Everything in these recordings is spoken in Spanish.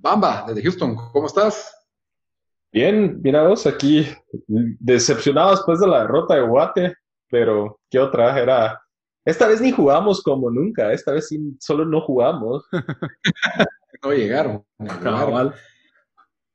Bamba, desde Houston, ¿cómo estás? Bien, mirados aquí, decepcionado después de la derrota de Guate, pero ¿qué otra? Era esta vez ni jugamos como nunca, esta vez sí, solo no jugamos. no llegaron. No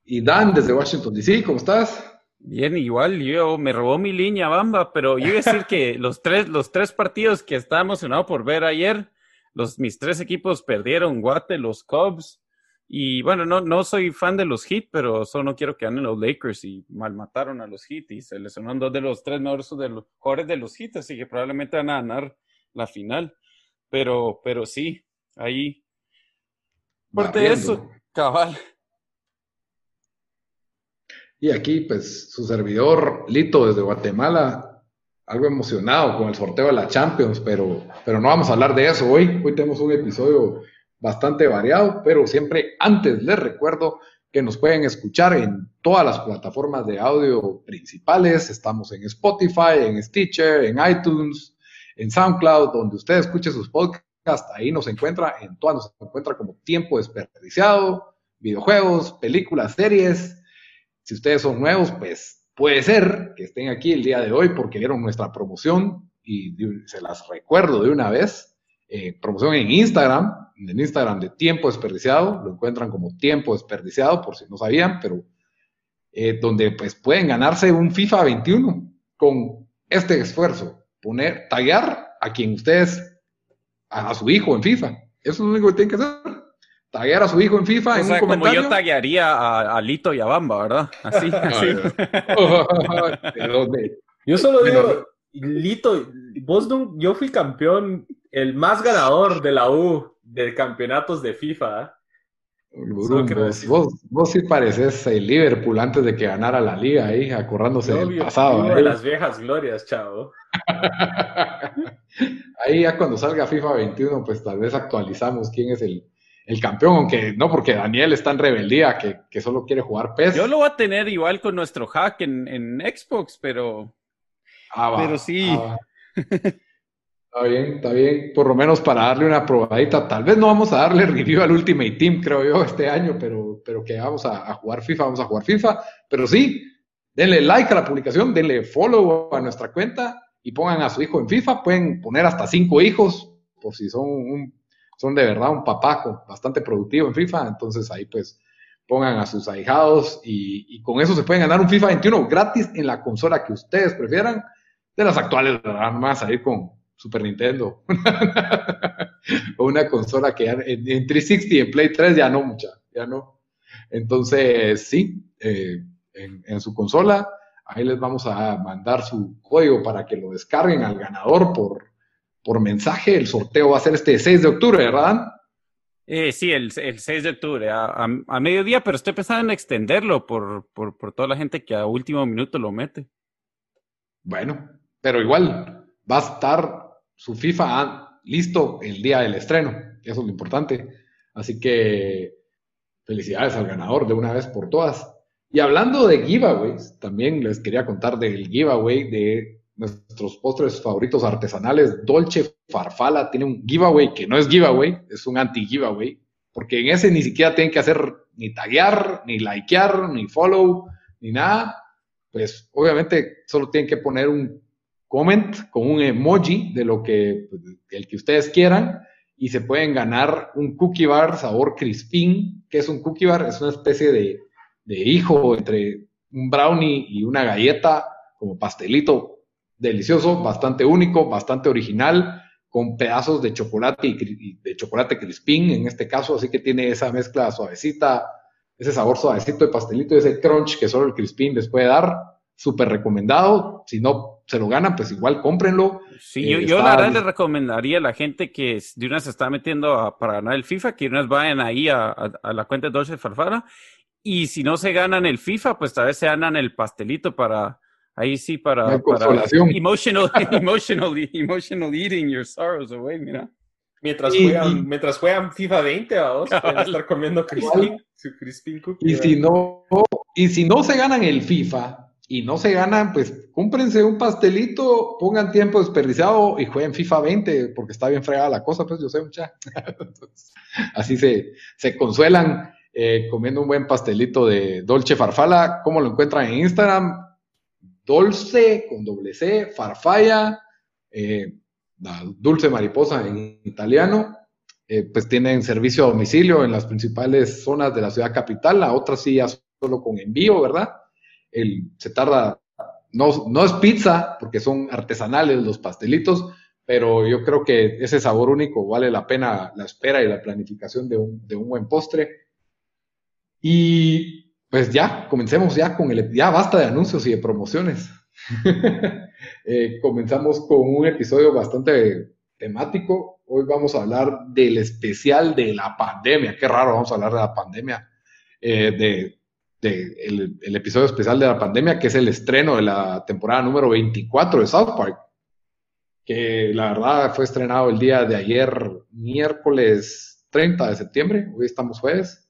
Y Dan, desde Washington DC, ¿cómo estás? Bien, igual, yo me robó mi línea Bamba, pero yo iba a decir que los tres, los tres partidos que estaba emocionado por ver ayer, los, mis tres equipos perdieron, Guate, los Cubs, y bueno, no, no soy fan de los Heat, pero solo no quiero que ganen los Lakers y malmataron a los Heat y se lesionaron dos de los tres mejores de los jugadores de los Heat, así que probablemente van a ganar la final. Pero, pero sí, ahí. Por eso, cabal. Y aquí, pues, su servidor, Lito, desde Guatemala, algo emocionado con el sorteo de la Champions, pero, pero no vamos a hablar de eso hoy. Hoy tenemos un episodio bastante variado, pero siempre antes les recuerdo que nos pueden escuchar en todas las plataformas de audio principales. Estamos en Spotify, en Stitcher, en iTunes, en SoundCloud, donde usted escuche sus podcasts, ahí nos encuentra, en todas nos encuentra como tiempo desperdiciado, videojuegos, películas, series. Si ustedes son nuevos, pues puede ser que estén aquí el día de hoy porque vieron nuestra promoción y se las recuerdo de una vez. Eh, promoción en Instagram, en Instagram de Tiempo Desperdiciado, lo encuentran como Tiempo Desperdiciado, por si no sabían, pero eh, donde pues pueden ganarse un FIFA 21 con este esfuerzo poner, taguear a quien ustedes, a, su hijo en FIFA. Eso es lo único que tienen que hacer. Taguear a su hijo en FIFA. en un como yo taguearía a, Lito y a Bamba, ¿verdad? Así, así. yo solo digo, Lito, vos yo fui campeón, el más ganador de la U de campeonatos de FIFA. ¿eh? vos, vos, sí pareces el Liverpool antes de que ganara la liga ahí, acordándose del pasado. de las viejas glorias, chavo. ahí ya cuando salga FIFA 21, pues tal vez actualizamos quién es el, campeón, aunque no, porque Daniel está en rebeldía, que, solo quiere jugar PES. Yo lo voy a tener igual con nuestro hack en, Xbox, pero... Ah, pero sí. Ah, Está bien, está bien. Por lo menos para darle una probadita. Tal vez no vamos a darle review al Ultimate Team, creo yo, este año, pero, pero que vamos a, jugar FIFA, vamos a jugar FIFA. Pero sí, denle like a la publicación, denle follow a nuestra cuenta y pongan a su hijo en FIFA. Pueden poner hasta cinco hijos, por si son, un, son de verdad un papá bastante productivo en FIFA. Entonces ahí pues pongan a sus ahijados y, y con eso se pueden ganar un FIFA 21 gratis en la consola que ustedes prefieran. De las actuales, van más a ir con Super Nintendo. o una consola que en, 360 y en Play 3 ya no mucha, ya no. Entonces, sí, eh, en, su consola, ahí les vamos a mandar su código para que lo descarguen al ganador por, por mensaje. El sorteo va a ser este 6 de octubre, ¿verdad? Eh, sí, el, 6 de octubre, a, mediodía, pero estoy pensando en extenderlo por, por, por toda la gente que a último minuto lo mete. Bueno, pero igual va a estar su FIFA listo el día del estreno. Eso es lo importante. Así que felicidades al ganador de una vez por todas. Y hablando de giveaways, también les quería contar del giveaway de nuestros postres favoritos artesanales. Dolce Farfala tiene un giveaway que no es giveaway, es un anti-giveaway, porque en ese ni siquiera tienen que hacer ni taguear, ni likear, ni follow, ni nada. Pues obviamente solo tienen que poner un comment con un emoji de lo que, el que ustedes quieran y se pueden ganar un cookie bar sabor crispín. que es un cookie bar? Es una especie de, hijo entre un brownie y una galleta como pastelito delicioso, bastante único, bastante original, con pedazos de chocolate y de chocolate crispín en este caso, así que tiene esa mezcla suavecita, ese sabor suavecito de pastelito, ese crunch que solo el crispín les puede dar, súper recomendado, si no se lo ganan, pues igual cómprenlo. Sí, yo, eh, la verdad le recomendaría a la gente que de una se está metiendo para ganar el FIFA, que de una vayan ahí a, la cuenta de Dolce Farfara Y si no se ganan el FIFA, pues tal vez se ganan el pastelito para, ahí sí, para, para consolación. emotional, emotional, emotional eating your sorrows away, mira. Mientras, Y- juegan, y- mientras juegan FIFA 20, vamos, Cabal. estar comiendo Crispin, su Crispin Cookie. Y si no, y si no se ganan el FIFA y no se ganan, pues cúmprense un pastelito, pongan tiempo desperdiciado y jueguen FIFA 20, porque está bien fregada la cosa, pues yo sé mucha. Entonces, así se, se consuelan eh, comiendo un buen pastelito de Dolce Farfalla. ¿Cómo lo encuentran en Instagram? Dolce con doble C, Farfalla, eh, dulce mariposa en italiano. Eh, pues tienen servicio a domicilio en las principales zonas de la ciudad capital, la otra sí ya solo con envío, ¿verdad? El, se tarda, no, no es pizza, porque son artesanales los pastelitos, pero yo creo que ese sabor único vale la pena la espera y la planificación de un, de un buen postre. Y pues ya, comencemos ya con el, ya basta de anuncios y de promociones. Eh, comenzamos con un episodio bastante temático. Hoy vamos a hablar del especial de la pandemia. Qué raro, vamos a hablar de la pandemia. Eh, de, de el, episodio especial de la pandemia, que es el estreno de la temporada número 24 de South Park. Que la verdad fue estrenado el día de ayer, miércoles 30 de septiembre. Hoy estamos jueves.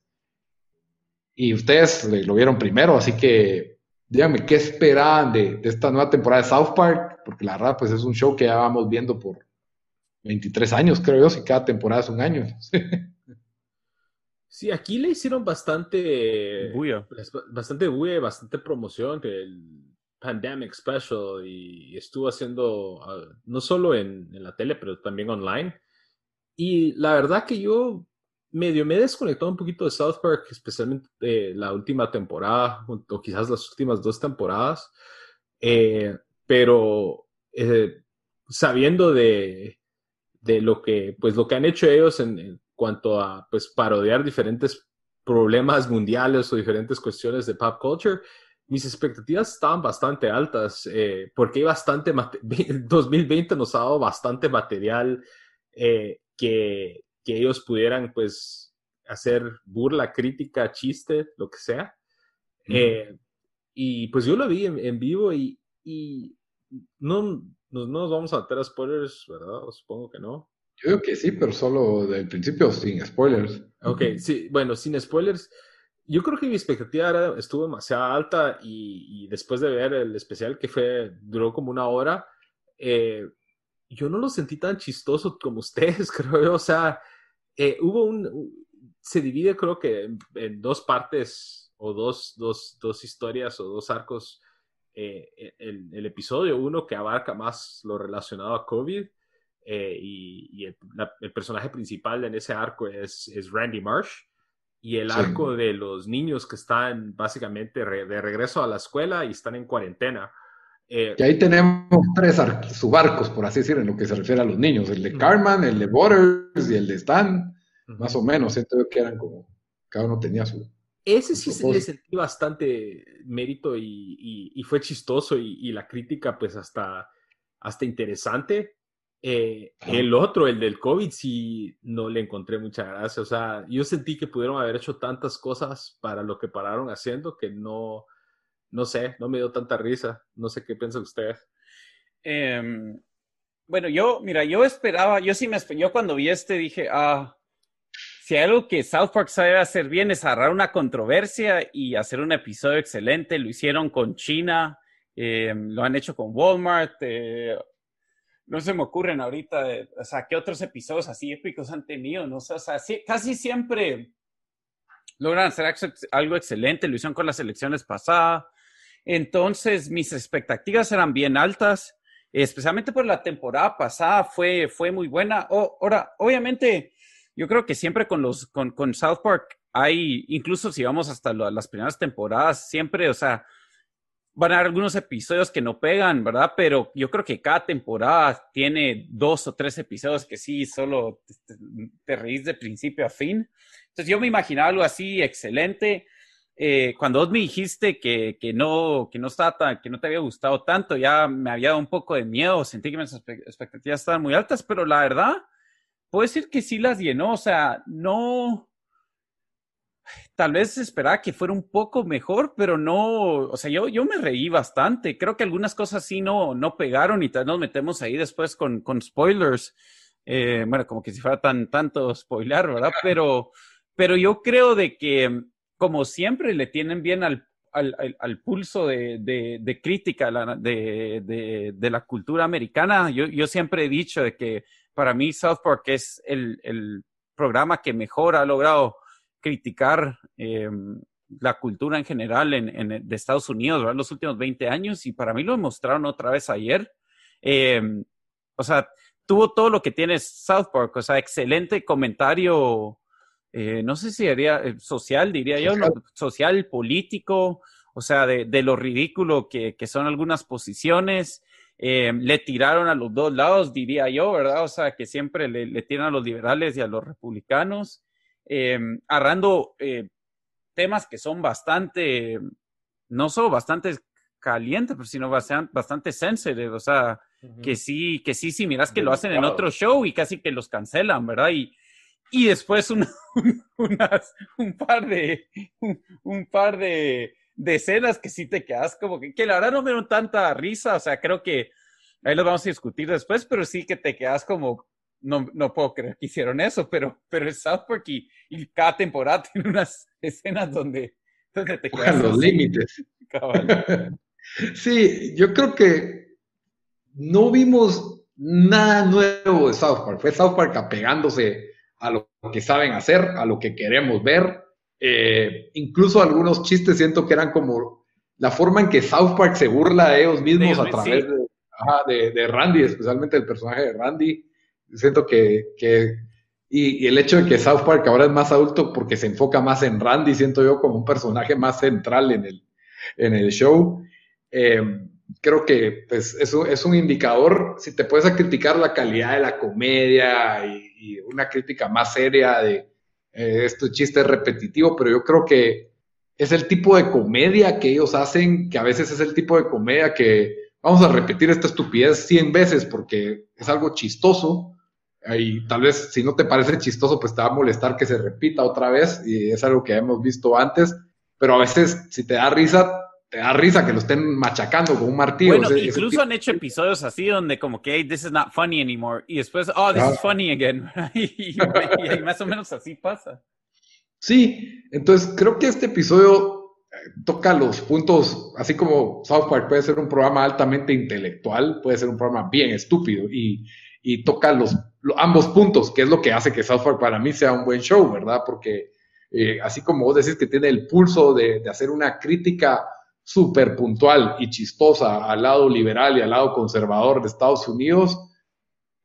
Y ustedes lo vieron primero, así que díganme qué esperaban de, de, esta nueva temporada de South Park, porque la verdad, pues es un show que ya vamos viendo por 23 años, creo yo, si cada temporada es un año. Sí, aquí le hicieron bastante Bulla. bastante bulla, bastante promoción que el Pandemic Special y estuvo haciendo uh, no solo en, en, la tele, pero también online. Y la verdad que yo medio me he desconectado un poquito de South Park, especialmente eh, la última temporada, o quizás las últimas dos temporadas. Eh, pero eh, sabiendo de, de, lo que, pues lo que han hecho ellos en, en, cuanto a pues parodiar diferentes problemas mundiales o diferentes cuestiones de pop culture, mis expectativas estaban bastante altas eh, porque hay bastante 2020 nos ha dado bastante material eh, que, que ellos pudieran pues hacer burla, crítica, chiste, lo que sea. Mm. Eh, y pues yo lo vi en, en vivo y, y no, no, no, nos vamos a meter a spoilers, ¿verdad? Supongo que no. Yo creo que sí, pero solo del principio sin spoilers. Ok, sí, bueno, sin spoilers. Yo creo que mi expectativa era, estuvo demasiado alta y, y, después de ver el especial que fue, duró como una hora, eh, yo no lo sentí tan chistoso como ustedes, creo yo. O sea, eh, hubo un, se divide creo que en, en dos partes o dos, dos, dos, historias o dos arcos eh, el, el, episodio. Uno que abarca más lo relacionado a COVID eh, y, y el, la, el, personaje principal en ese arco es, es Randy Marsh. Y el sí. arco de los niños que están básicamente re, de regreso a la escuela y están en cuarentena. Eh, y ahí tenemos tres subarcos, por así decir, en lo que se refiere a los niños: el de Carmen, el de Waters y el de Stan. Más o menos, siento yo que eran como. Cada uno tenía su. Ese sí se le sentí bastante mérito y, y, y fue chistoso y, y, la crítica, pues hasta, hasta interesante. Eh, el otro, el del COVID, sí no le encontré mucha gracia. O sea, yo sentí que pudieron haber hecho tantas cosas para lo que pararon haciendo que no, no sé, no me dio tanta risa. No sé qué piensa usted. Eh, bueno, yo, mira, yo esperaba, yo sí me yo cuando vi este dije, ah, si hay algo que South Park sabe hacer bien es agarrar una controversia y hacer un episodio excelente. Lo hicieron con China, eh, lo han hecho con Walmart. No se me ocurren ahorita, eh, o sea, qué otros episodios así épicos han tenido, no sé, o sea, sí, casi siempre logran hacer algo excelente. Lo hicieron con las elecciones pasadas. Entonces, mis expectativas eran bien altas, especialmente por la temporada pasada, fue, fue muy buena. Ahora, obviamente, yo creo que siempre con los con, con, South Park hay, incluso si vamos hasta las primeras temporadas, siempre, o sea, van a haber algunos episodios que no pegan, ¿verdad? Pero yo creo que cada temporada tiene dos o tres episodios que sí, solo te, te reís de principio a fin. Entonces yo me imaginaba algo así excelente. Eh, cuando me dijiste que, que, no, que, no estaba tan, que no te había gustado tanto, ya me había dado un poco de miedo, sentí que mis expectativas estaban muy altas, pero la verdad, puedo decir que sí las llenó, o sea, no... tal vez esperaba que fuera un poco mejor, pero no, o sea, yo, yo me reí bastante. Creo que algunas cosas sí no, no pegaron y tal nos metemos ahí después con, con spoilers. Eh, bueno, como que si fuera tan tanto spoiler, ¿verdad? Pero, pero yo creo de que, como siempre, le tienen bien al, al, al, pulso de, de, de crítica de, de, la cultura americana. Yo, yo siempre he dicho de que para mí South Park es el, el programa que mejor ha logrado criticar eh, la cultura en general en, de Estados Unidos en los últimos 20 años y para mí lo demostraron otra vez ayer. Eh, o sea, tuvo todo lo que tiene South Park, o sea, excelente comentario, eh, no sé si sería social, diría yo, social, político, o sea, de, de lo ridículo que, que, son algunas posiciones. le tiraron a los dos lados, diría yo, ¿verdad? O sea, que siempre le, le tiran a los liberales y a los republicanos eh, agarrando eh, temas que son bastante, no solo bastante calientes, pero sino bastante, bastante sensitive, o sea, que sí, que sí, sí, miras que lo hacen en otro show y casi que los cancelan, ¿verdad? Y, y después un, un par de, un, par de, de, escenas que sí te quedas como que, que la verdad no me dieron tanta risa, o sea, creo que ahí lo vamos a discutir después, pero sí que te quedas como, no, no puedo creer que hicieron eso, pero, pero el South Park y, cada temporada tiene unas escenas donde, donde te quedas los límites. sí, yo creo que no vimos nada nuevo de South Park. Fue South Park apegándose a lo que saben hacer, a lo que queremos ver. Eh, incluso algunos chistes siento que eran como la forma en que South Park se burla de ellos mismos a través de, de, Randy, especialmente el personaje de Randy siento que, que y, el hecho de que South Park ahora es más adulto porque se enfoca más en Randy, siento yo como un personaje más central en el, en el show. Eh, creo que pues, eso es un indicador, si te puedes criticar la calidad de la comedia y, una crítica más seria de eh, este chiste es repetitivo, pero yo creo que es el tipo de comedia que ellos hacen, que a veces es el tipo de comedia que vamos a repetir esta estupidez 100 veces porque es algo chistoso, y tal vez si no te parece chistoso, pues te va a molestar que se repita otra vez y es algo que hemos visto antes, pero a veces si te da risa, te da risa que lo estén machacando con un martillo. Bueno, incluso han hecho episodios así donde como que, hey, this is not funny anymore y después, oh, this is funny again. y, más o menos así pasa. Sí, entonces creo que este episodio eh, toca los puntos, así como South Park puede ser un programa altamente intelectual, puede ser un programa bien estúpido y, y toca los ambos puntos, que es lo que hace que South Park para mí sea un buen show, ¿verdad? Porque eh, así como vos decís que tiene el pulso de, de hacer una crítica súper puntual y chistosa al lado liberal y al lado conservador de Estados Unidos,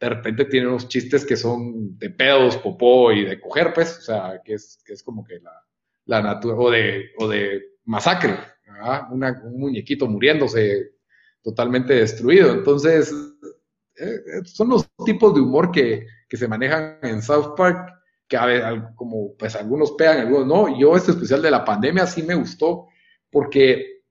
de repente tiene unos chistes que son de pedos, popó y de coger, pues, o sea, que es, que es como que la, naturaleza, o de, o de masacre, ¿verdad? un muñequito muriéndose totalmente destruido. Entonces, eh, son los tipos de humor que, que, se manejan en South Park, que a ver, como pues algunos pegan, algunos no. Yo este especial de la pandemia sí me gustó porque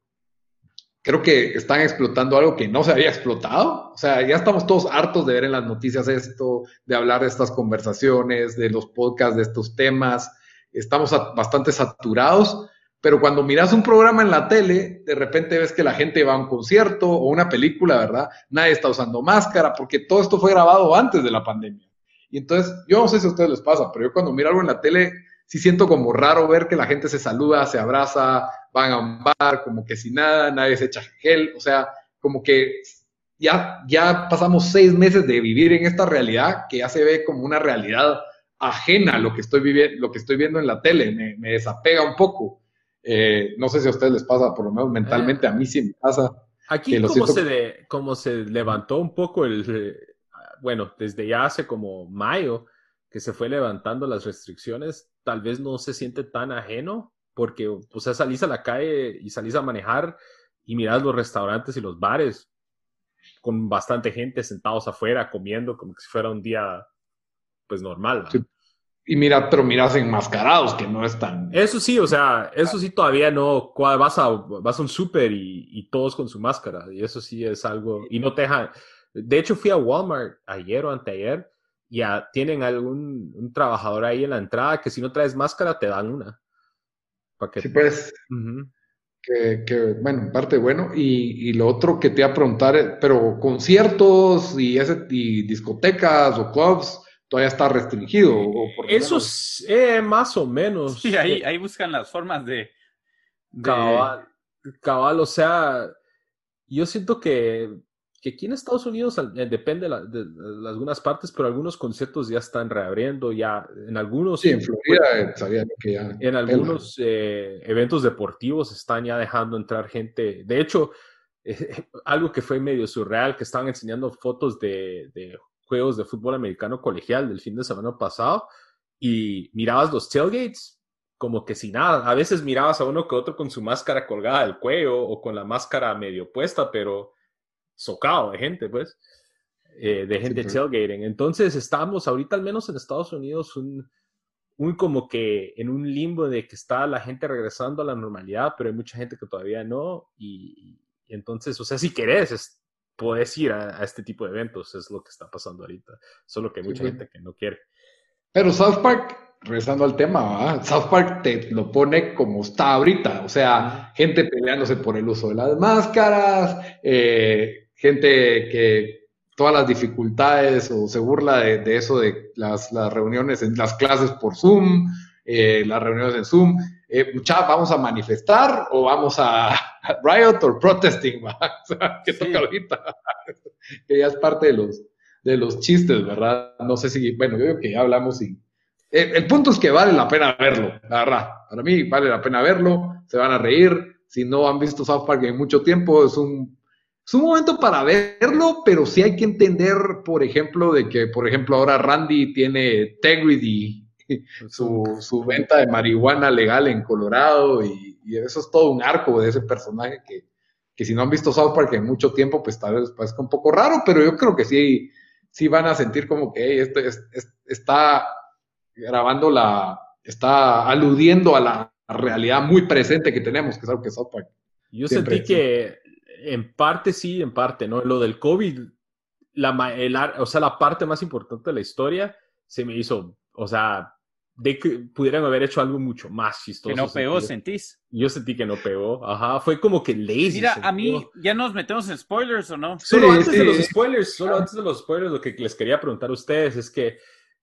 creo que están explotando algo que no se había explotado. O sea, ya estamos todos hartos de ver en las noticias esto, de hablar de estas conversaciones, de los podcasts, de estos temas. Estamos bastante saturados pero cuando miras un programa en la tele, de repente ves que la gente va a un concierto o una película, ¿verdad? Nadie está usando máscara porque todo esto fue grabado antes de la pandemia. Y entonces, yo no sé si a ustedes les pasa, pero yo cuando miro algo en la tele, sí siento como raro ver que la gente se saluda, se abraza, van a un bar, como que sin nada, nadie se echa gel, o sea, como que ya, ya pasamos seis meses de vivir en esta realidad que ya se ve como una realidad ajena a lo que estoy, viviendo, lo que estoy viendo en la tele, me, me desapega un poco. Eh, no sé si a ustedes les pasa, por lo menos mentalmente a mí sí me pasa. Aquí como, se como se levantó un poco el, eh, bueno, desde ya hace como mayo que se fue levantando las restricciones, tal vez no se siente tan ajeno porque, o sea, salís a la calle y salís a manejar y mirás los restaurantes y los bares con bastante gente sentados afuera comiendo como si fuera un día pues normal. Y mira, pero miras enmascarados, que no es tan... Eso sí, o sea, eso sí todavía no... Vas a, vas a un súper y, y, todos con su máscara. Y eso sí es algo... Y no te dejan... De hecho, fui a Walmart ayer o anteayer y ya tienen algún un trabajador ahí en la entrada que si no traes máscara te dan una. Sí, pues. que, que, bueno, en parte bueno. Y, y, lo otro que te iba a preguntar, pero conciertos y, ese, y discotecas o clubs todavía está restringido. O por Eso es eh, más o menos. Sí, ahí, ahí buscan las formas de... Cabal, cabal, o sea, yo siento que que aquí en Estados Unidos eh, depende de, algunas partes, pero algunos conciertos ya están reabriendo, ya en algunos... Sí, en Florida eh, sabía que ya... En algunos eh, eventos deportivos están ya dejando entrar gente. De hecho, algo que fue medio surreal, que estaban enseñando fotos de, de, juegos de fútbol americano colegial del fin de semana pasado y mirabas los tailgates como que sin nada. A veces mirabas a uno que otro con su máscara colgada del cuello o con la máscara medio puesta, pero socado de gente, pues, eh, de gente tailgating. Entonces estamos ahorita, al menos en Estados Unidos, un, un como que en un limbo de que está la gente regresando a la normalidad, pero hay mucha gente que todavía no. Y, entonces, o sea, si querés, puedes ir a, este tipo de eventos, es lo que está pasando ahorita. Solo que hay mucha gente que no quiere. Pero South Park, regresando al tema, South Park te lo pone como está ahorita, o sea, gente peleándose por el uso de las máscaras, eh, gente que todas las dificultades o se burla de, eso de las, reuniones en las clases por Zoom, eh, las reuniones en Zoom. Eh, vamos a manifestar o vamos a, riot or protesting, que toca ahorita, que ya es parte de los, de los chistes, ¿verdad? No sé si, bueno, yo creo que ya hablamos y... Eh, el punto es que vale la pena verlo, la verdad. Para mí vale la pena verlo, se van a reír. Si no han visto South Park en mucho tiempo, es un es un momento para verlo, pero sí hay que entender, por ejemplo, de que, por ejemplo, ahora Randy tiene Tegrity, su, su venta de marihuana legal en Colorado, y, eso es todo un arco de ese personaje que, que si no han visto South Park en mucho tiempo, pues tal vez parezca un poco raro, pero yo creo que sí, sí van a sentir como que esto está grabando la, está aludiendo a la realidad muy presente que tenemos, que es algo que South Park. Yo sentí que en parte sí, en parte, ¿no? Lo del COVID, la, el, o sea, la parte más importante de la historia se me hizo, o sea, de que pudieran haber hecho algo mucho más chistoso. Que no pegó, sentís. Yo sentí que no pegó, ajá, fue como que lazy. Mira, a mí, ¿ya nos metemos en spoilers o no? Solo antes de los spoilers, solo antes de los spoilers, lo que les quería preguntar a ustedes es que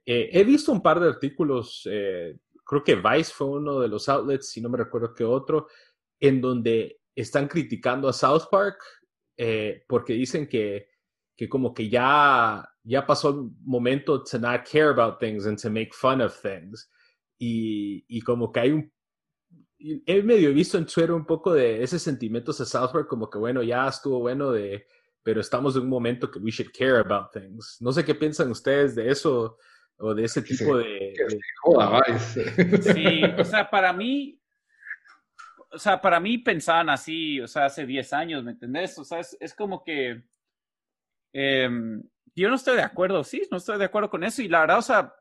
eh, he visto un par de artículos, eh, creo que Vice fue uno de los outlets, si no me recuerdo qué otro, en donde están criticando a South Park eh, porque dicen que, que como que ya, ya pasó el momento to not care about things and to make fun of things. Y, y como que hay un... He medio visto en Twitter un poco de ese sentimiento de South Park, como que bueno, ya estuvo bueno de... Pero estamos en un momento que we should care about things. No sé qué piensan ustedes de eso o de ese tipo de... Sí, o sea, para mí, o sea, para mí pensaban así, o sea, hace 10 años, ¿me entendés? O sea, es, como que em, yo no estoy de acuerdo, sí, no estoy de acuerdo con eso. Y la verdad, o sea,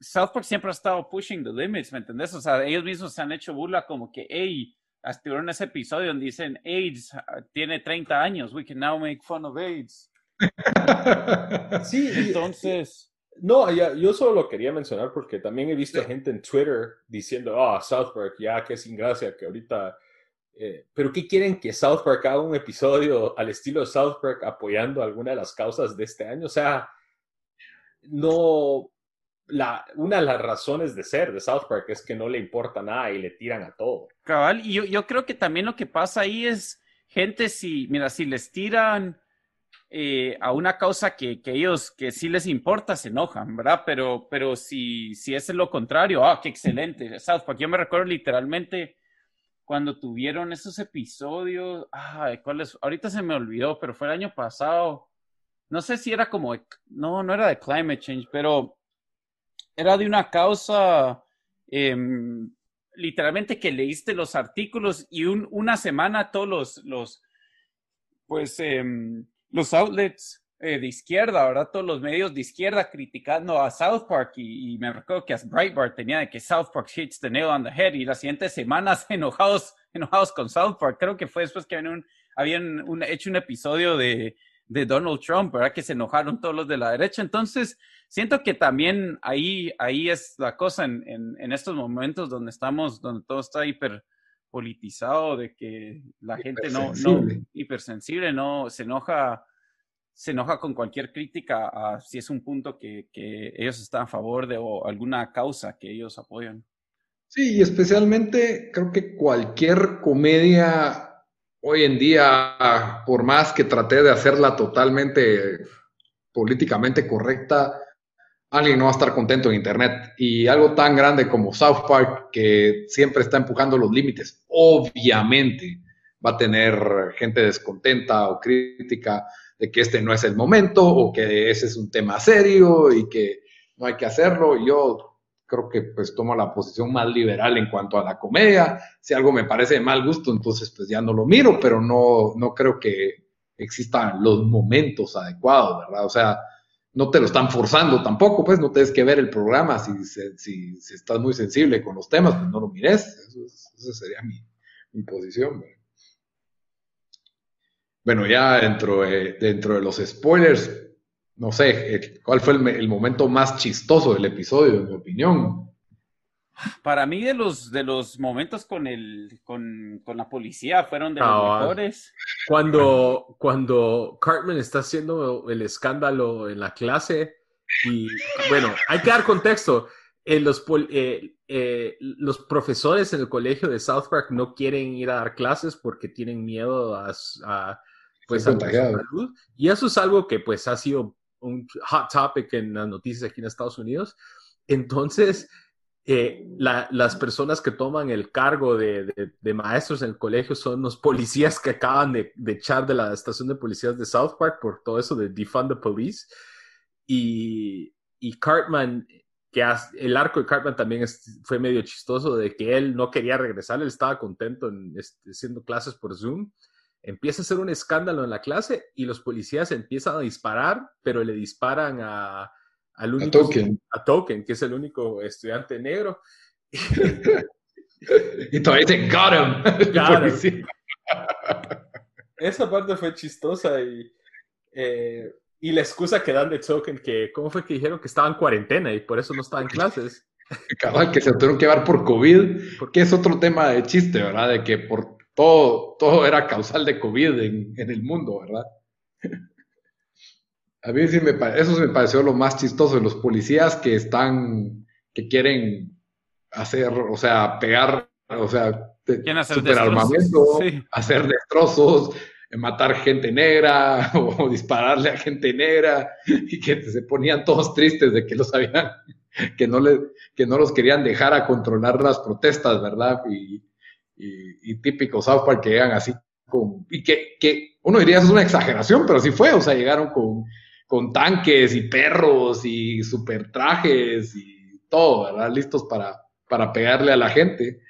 South Park siempre ha estado pushing the limits, ¿me entendés? O sea, ellos mismos se han hecho burla como que, hey, en ese episodio donde dicen, AIDS ah, tiene 30 años, we can now make fun of AIDS. sí, entonces... No, yo solo lo quería mencionar porque también he visto gente en Twitter diciendo, ah, South Park, ya qué sin gracia que ahorita... Eh, pero ¿qué quieren que South Park haga un episodio al estilo de South Park apoyando alguna de las causas de este año? O sea, no... La, una de las razones de ser de South Park es que no le importa nada y le tiran a todo. Cabal, y yo, yo creo que también lo que pasa ahí es gente si, mira, si les tiran eh, a una causa que, que, ellos, que sí les importa, se enojan, ¿verdad? Pero, pero si, si es lo contrario, ah, qué excelente. South Park, yo me recuerdo literalmente cuando tuvieron esos episodios, ah, ¿cuáles? Ahorita se me olvidó, pero fue el año pasado. No sé si era como, no, no era de climate change, pero era de una causa, em, literalmente que leíste los artículos y una semana todos los, los pues, eh, los outlets eh, de izquierda, ¿verdad? Todos los medios de izquierda criticando a South Park y, me recuerdo que a Breitbart tenía de que South Park hits the nail on the head y las siguientes semanas enojados, enojados con South Park. Creo que fue después que habían, un, habían hecho un episodio de, de Donald Trump, ¿verdad? Que se enojaron todos los de la derecha. Entonces, siento que también ahí, ahí es la cosa en, en, estos momentos donde estamos, donde todo está hiper politizado, de que la gente no, no, hipersensible, no se enoja, se enoja con cualquier crítica a si es un punto que, ellos están a favor de o alguna causa que ellos apoyan. Sí, y especialmente creo que cualquier comedia hoy en día, por más que traté de hacerla totalmente políticamente correcta, alguien no va a estar contento en Internet. Y algo tan grande como South Park, que siempre está empujando los límites, obviamente va a tener gente descontenta o crítica de que este no es el momento o que ese es un tema serio y que no hay que hacerlo. Yo creo que pues tomo la posición más liberal en cuanto a la comedia. Si algo me parece de mal gusto, entonces pues ya no lo miro, pero no, no creo que existan los momentos adecuados, ¿verdad? O sea, no te lo están forzando tampoco, pues no tienes que ver el programa. Si, si, si estás muy sensible con los temas, pues no lo mires. Eso, esa sería mi, mi posición. Bueno, ya dentro de, dentro de los spoilers, no sé, eh, ¿cuál fue el, momento más chistoso del episodio, en mi opinión? Para mí, de los, de los momentos con, el, con, la policía fueron de los ah, mejores. Cuando, cuando Cartman está haciendo el escándalo en la clase, y bueno, hay que dar contexto. Eh, los, eh, eh, los profesores en el colegio de South Park no quieren ir a dar clases porque tienen miedo a, a pues, a salud. Y eso es algo que pues ha sido un hot topic en las noticias aquí en Estados Unidos. Entonces, eh, las personas que toman el cargo de, maestros en el colegio son los policías que acaban de, echar de la estación de policías de South Park por todo eso de defund the police. Y, y Cartman, que el arco de Cartman también fue medio chistoso de que él no quería regresar, él estaba contento en, este, haciendo clases por Zoom empieza a ser un escándalo en la clase y los policías empiezan a disparar, pero le disparan a, al único, a Token. que es el único estudiante negro. y todavía dice, got him. Esa parte fue chistosa y, eh, y la excusa que dan de Token, que, ¿cómo fue que dijeron que estaba en cuarentena y por eso no estaba en clases? que se tuvieron que llevar por COVID, porque es otro tema de chiste, ¿verdad? De que por todo, todo era causal de COVID en, el mundo, ¿verdad? A mí sí me eso me pareció lo más chistoso de los policías que están, que quieren hacer, o sea, pegar, o sea, super armamento, hacer destrozos, matar gente negra o dispararle a gente negra y que se ponían todos tristes de que los habían, que no le, que no los querían dejar a controlar las protestas, ¿verdad? Y, y, típicos South Park que llegan así con, y que, que, uno diría eso es una exageración, pero sí fue, o sea, llegaron con, con tanques y perros y super trajes y todo, ¿verdad? Listos para, para pegarle a la gente.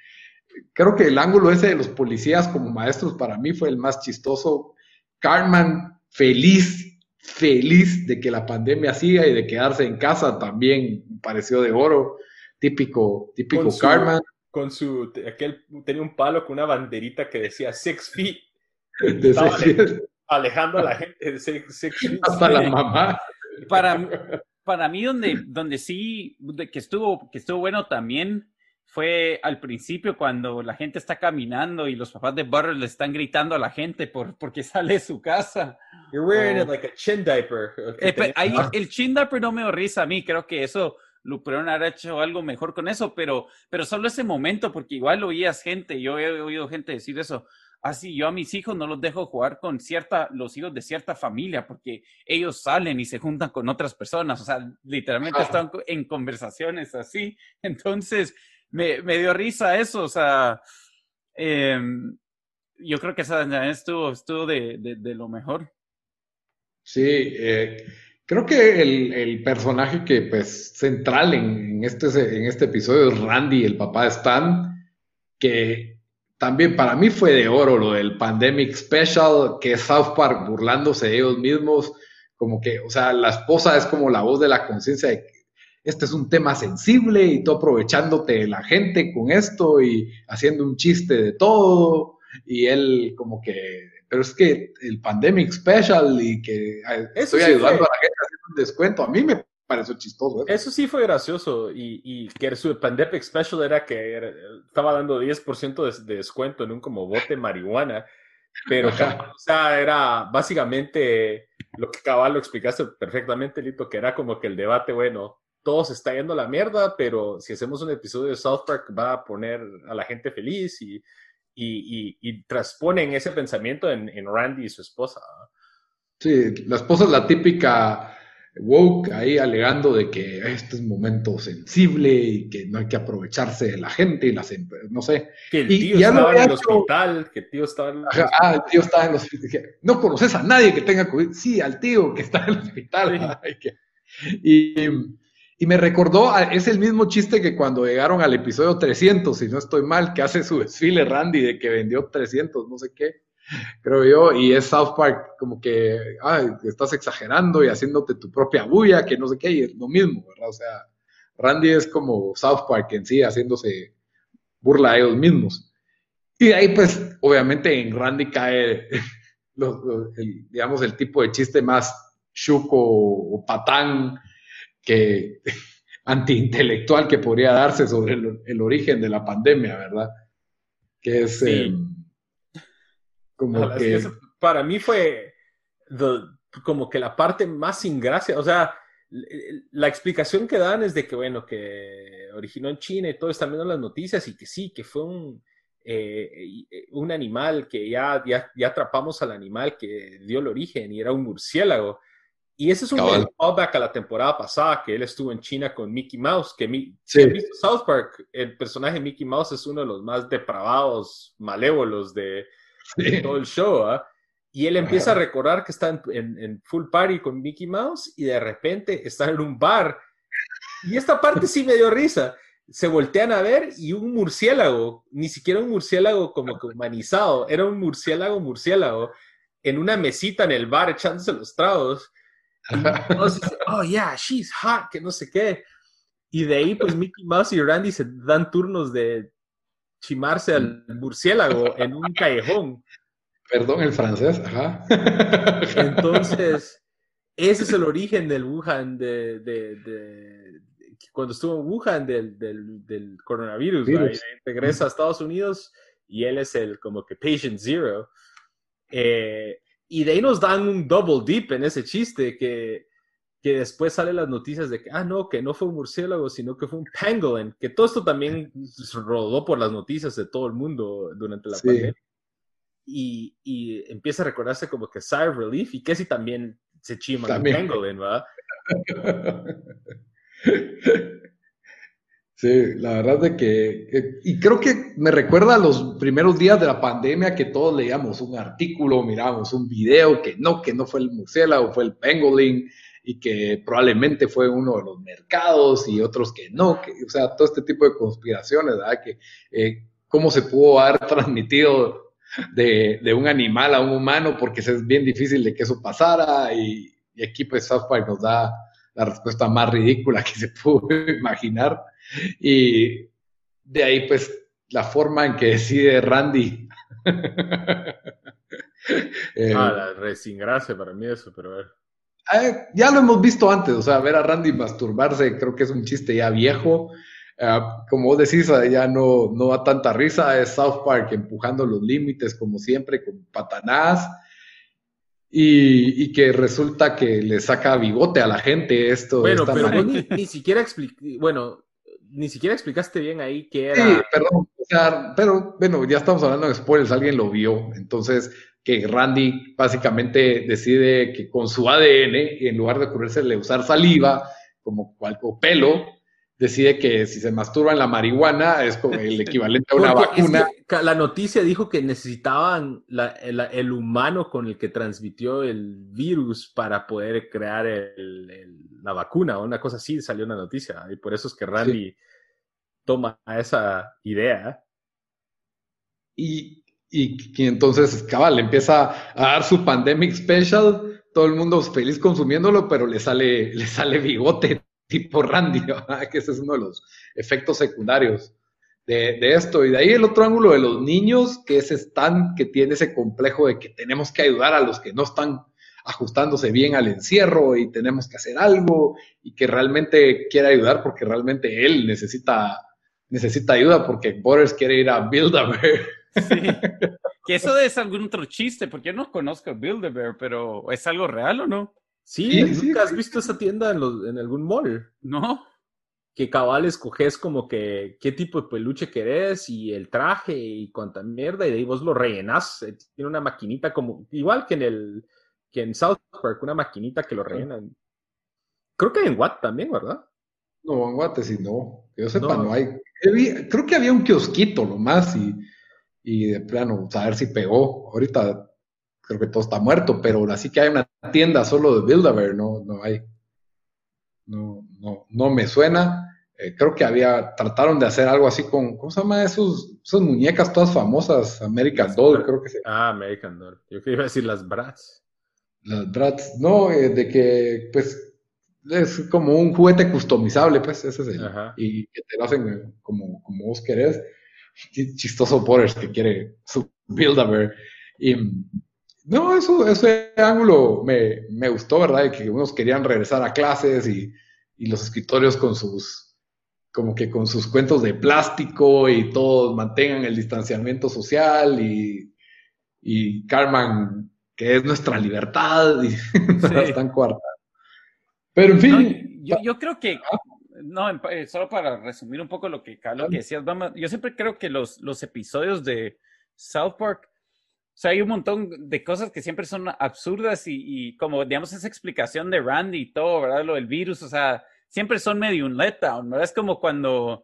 Creo que el ángulo ese de los policías como maestros para mí fue el más chistoso. Carmen feliz, feliz de que la pandemia siga y de quedarse en casa también pareció de oro. Típico, típico Carmen con su, aquel, tenía un palo con una banderita que decía six feet. alejando a la gente de six, feet. Hasta la mamá. Para, para mí, donde, donde sí, que, estuvo, que estuvo bueno también, fue al principio cuando la gente está caminando y los papás de Butter le están gritando a la gente por, porque sale de su casa. You're wearing like a chin diaper. Eh, ahí, el chin diaper no me dio risa a mí, creo que eso Luperón habrá hecho algo mejor con eso, pero, pero solo ese momento, porque igual oías gente, yo he oído gente decir eso. Así, yo a mis hijos no los dejo jugar con cierta, los hijos de cierta familia, porque ellos salen y se juntan con otras personas, o sea, literalmente están en conversaciones así. Entonces, me, me dio risa eso, o sea, em, yo creo que esa estuvo, estuvo de, de, lo mejor. Sí, eh, Creo que el, personaje que, pues, central en, este, en este episodio es Randy, el papá de Stan, que también para mí fue de oro lo del Pandemic Special, que es South Park burlándose de ellos mismos, como que, o sea, la esposa es como la voz de la conciencia de que este es un tema sensible y tú aprovechándote de la gente con esto y haciendo un chiste de todo, y él como que pero es que el Pandemic Special y que estoy ayudando a la gente a hacer un descuento, a mí me pareció chistoso. Eso sí fue gracioso y, y que su Pandemic Special era que estaba dando 10% de, descuento en un como bote marihuana, pero o sea, era básicamente lo que cabal lo explicaste perfectamente, Lito, que era como que el debate, bueno, todo se está yendo a la mierda, pero si hacemos un episodio de South Park va a poner a la gente feliz y, y, y, transponen ese pensamiento en, en Randy y su esposa. Sí, la esposa es la típica woke ahí alegando de que este es un momento sensible y que no hay que aprovecharse de la gente y las no sé. Que el tío estaba en el hospital, que el tío estaba en el hospital. Ah, el tío estaba en el hospital. No conoces a nadie que tenga COVID. Sí, al tío que está en el hospital. Y, y, me recordó, es el mismo chiste que cuando llegaron al episodio 300, si no estoy mal, que hace su desfile Randy de que vendió 300, no sé qué creo yo, y es South Park como que, ay, estás exagerando y haciéndote tu propia bulla, que no sé qué, y es lo mismo, ¿verdad? O sea, Randy es como South Park en sí, haciéndose burla a ellos mismos. Y de ahí, pues, obviamente en Randy cae, el, digamos, el tipo de chiste más chuco o patán que antiintelectual que podría darse sobre el, origen de la pandemia, ¿verdad? Que es... Em, para mí fue como que la parte más sin gracia, o sea, la explicación que dan es de que, bueno, que originó en China y todo, están viendo las noticias y que sí, que fue un, eh, un animal que ya, ya, ya, atrapamos al animal que dio el origen y era un murciélago. Y ese es un callback a la temporada pasada que él estuvo en China con Mickey Mouse, que mi, South Park, el personaje Mickey Mouse es uno de los más depravados, malévolos de, todo el show, ¿ah? Y él empieza a recordar que está en, full party con Mickey Mouse y de repente está en un bar. Y esta parte sí me dio risa. Se voltean a ver y un murciélago, ni siquiera un murciélago como que humanizado, era un murciélago murciélago en una mesita en el bar echándose los tragos. Entonces, oh yeah, she's hot, que no sé qué. Y de ahí, pues Mickey Mouse y Randy se dan turnos de chimarse al murciélago en un callejón. Perdón, el francés, ajá. Entonces, ese es el origen del Wuhan, de, de, cuando estuvo en Wuhan del, del, coronavirus, regresa a Estados Unidos y él es el como que patient zero. Eh, y de ahí nos dan un double deep en ese chiste que que después salen las noticias de que, ah, no, que no fue un murciélago, sino que fue un pangolin, que todo esto también rodó por las noticias de todo el mundo durante la pandemia. Y, y, empieza a recordarse como que Sigh Relief y que si también se chima un pangolin, ¿verdad? Sí, la verdad de que, y creo que me recuerda a los primeros días de la pandemia que todos leíamos un artículo, mirábamos un video, que no, que no fue el murciélago, fue el pangolin, y que probablemente fue uno de los mercados y otros que no, que, o sea, todo este tipo de conspiraciones, ¿verdad? Que eh, cómo se pudo haber transmitido de, de, un animal a un humano, porque es bien difícil de que eso pasara y, aquí pues South Park nos da la respuesta más ridícula que se pudo imaginar y de ahí pues la forma en que decide Randy. eh, ah, la gracia para mí eso, pero a ver. Eh, ya lo hemos visto antes, o sea, ver a Randy masturbarse creo que es un chiste ya viejo. Eh, como vos decís, eh, ya no, no da tanta risa, es South Park empujando los límites como siempre con patanás y, y, que resulta que le saca bigote a la gente esto. Bueno, pero ni, siquiera bueno, ni siquiera explicaste bien ahí qué era. Sí, perdón, o sea, pero bueno, ya estamos hablando de spoilers, alguien lo vio, entonces que Randy básicamente decide que con su ADN, en lugar de ocurrirse usar saliva como o pelo, decide que si se masturba en la marihuana es como el equivalente a una vacuna. la noticia dijo que necesitaban el, humano con el que transmitió el virus para poder crear la vacuna, o una cosa así salió una noticia, y por eso es que Randy toma esa idea. Y y, entonces, cabal, empieza a dar su pandemic special, todo el mundo feliz consumiéndolo, pero le sale, le sale bigote tipo Randy, que ese es uno de los efectos secundarios de, de, esto. Y de ahí el otro ángulo de los niños, que es Stan, que tiene ese complejo de que tenemos que ayudar a los que no están ajustándose bien al encierro y tenemos que hacer algo y que realmente quiere ayudar porque realmente él necesita, necesita ayuda porque Boris quiere ir a Build-A-Bear. Sí. Que eso es algún otro chiste, porque yo no conozco a Build-A-Bear, pero ¿es algo real o no? Sí, Sí, ¿nunca sí, has sí. visto esa tienda en, los- en algún mall? No. Que cabal escoges como que qué tipo de peluche querés y el traje y cuánta mierda y de ahí vos lo rellenás. Eh, Tiene una maquinita como, igual que en el, que en South Park, una maquinita que lo rellenan. Creo que en Watt también, ¿verdad? No, en Guate sí no. Que yo sepa, No. no, hay. Creo que había un kiosquito nomás y, y de plano, saber si pegó. Ahorita creo que todo está muerto, pero así que hay una tienda solo de Build-A-Bear, no, no hay. No, no, no me suena. Eh, creo que había, trataron de hacer algo así con, ¿cómo se llama? Esos, esas muñecas todas famosas, American Doll, creo que se Ah, American Doll. Yo iba a decir las Bratz. Las Bratz, no, eh, de que, pues, es como un juguete customizable, pues, ese es el, Ajá. y que te lo hacen eh, como, como vos querés. Chistoso Borders que quiere su Build-A-Bear. Y, no, eso, ese ángulo me, me gustó, ¿verdad? Y que unos querían regresar a clases y, y los escritorios con sus, como que con sus cuentos de plástico y todos mantengan el distanciamiento social y, y Carmen, que es nuestra libertad, y la están coartando. Pero en No, fin, yo, yo creo que, no, en pa- eh, solo para resumir un poco lo que, lo que decías, yo siempre creo que los, los episodios de South Park, sea, hay un montón de cosas que siempre son absurdas y, y como, digamos, esa explicación de Randy y todo, ¿verdad? Lo del virus, o sea, siempre son medio un letdown, ¿verdad? Es como cuando,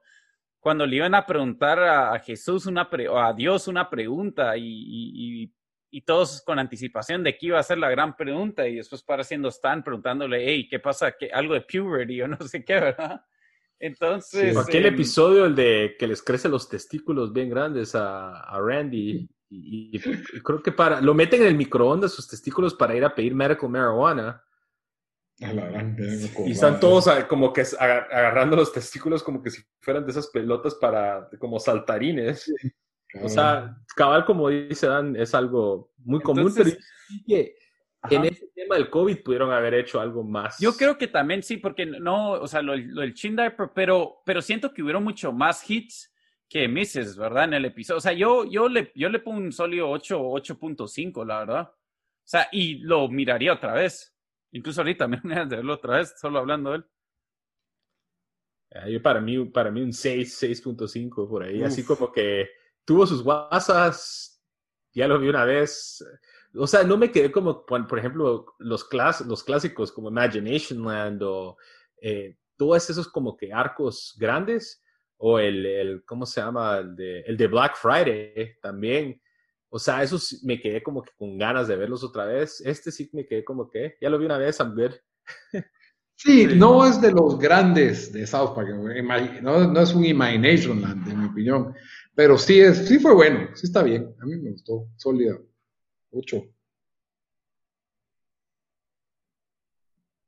cuando le iban a preguntar a, Jesús una pre- o a Dios una pregunta y, y, todos con anticipación de que iba a ser la gran pregunta y después para haciendo Stan preguntándole, hey, ¿qué pasa? ¿Qué, algo de puberty o no sé qué, ¿verdad? Entonces... Sí. Aquel em, episodio, el de que les crecen los testículos bien grandes a, a Randy. Y, creo que para. Lo meten en el microondas sus testículos para ir a pedir medical marijuana. a la gran. Y están todos como que agar- agarrando los testículos como que si fueran de esas pelotas para. como saltarines. O sea, cabal, como dice Dan, es algo muy común. Entonces- pero yo sí que en ese tema del COVID pudieron haber hecho algo más. Yo creo que también sí, porque no, o sea, lo, lo del chin diaper, pero, pero siento que hubieron mucho más hits que misses, ¿verdad? En el episodio. O sea, yo, yo, le, yo le pongo un sólido 8, 8.5, la verdad. O sea, y lo miraría otra vez. Incluso ahorita me voy a verlo otra vez, solo hablando de él. Ah, yo para mí, para mí un 6, 6.5 por ahí. Así como que tuvo sus guasas, ya lo vi una vez. O sea, no me quedé como, por por ejemplo, los, clas los clásicos como Imagination Land o eh, todos esos como que arcos grandes. O el, el ¿cómo se llama? El de, el de Black Friday también. O sea, esos me quedé como que con ganas de verlos otra vez. Este sí me quedé como que, ya lo vi una vez, I'm good. Sí, Sí. no es de los grandes de South Park, no, no es un Imagination Land, en mi opinión, pero sí, es, sí fue bueno, sí está bien, a mí me gustó, sólida, 8.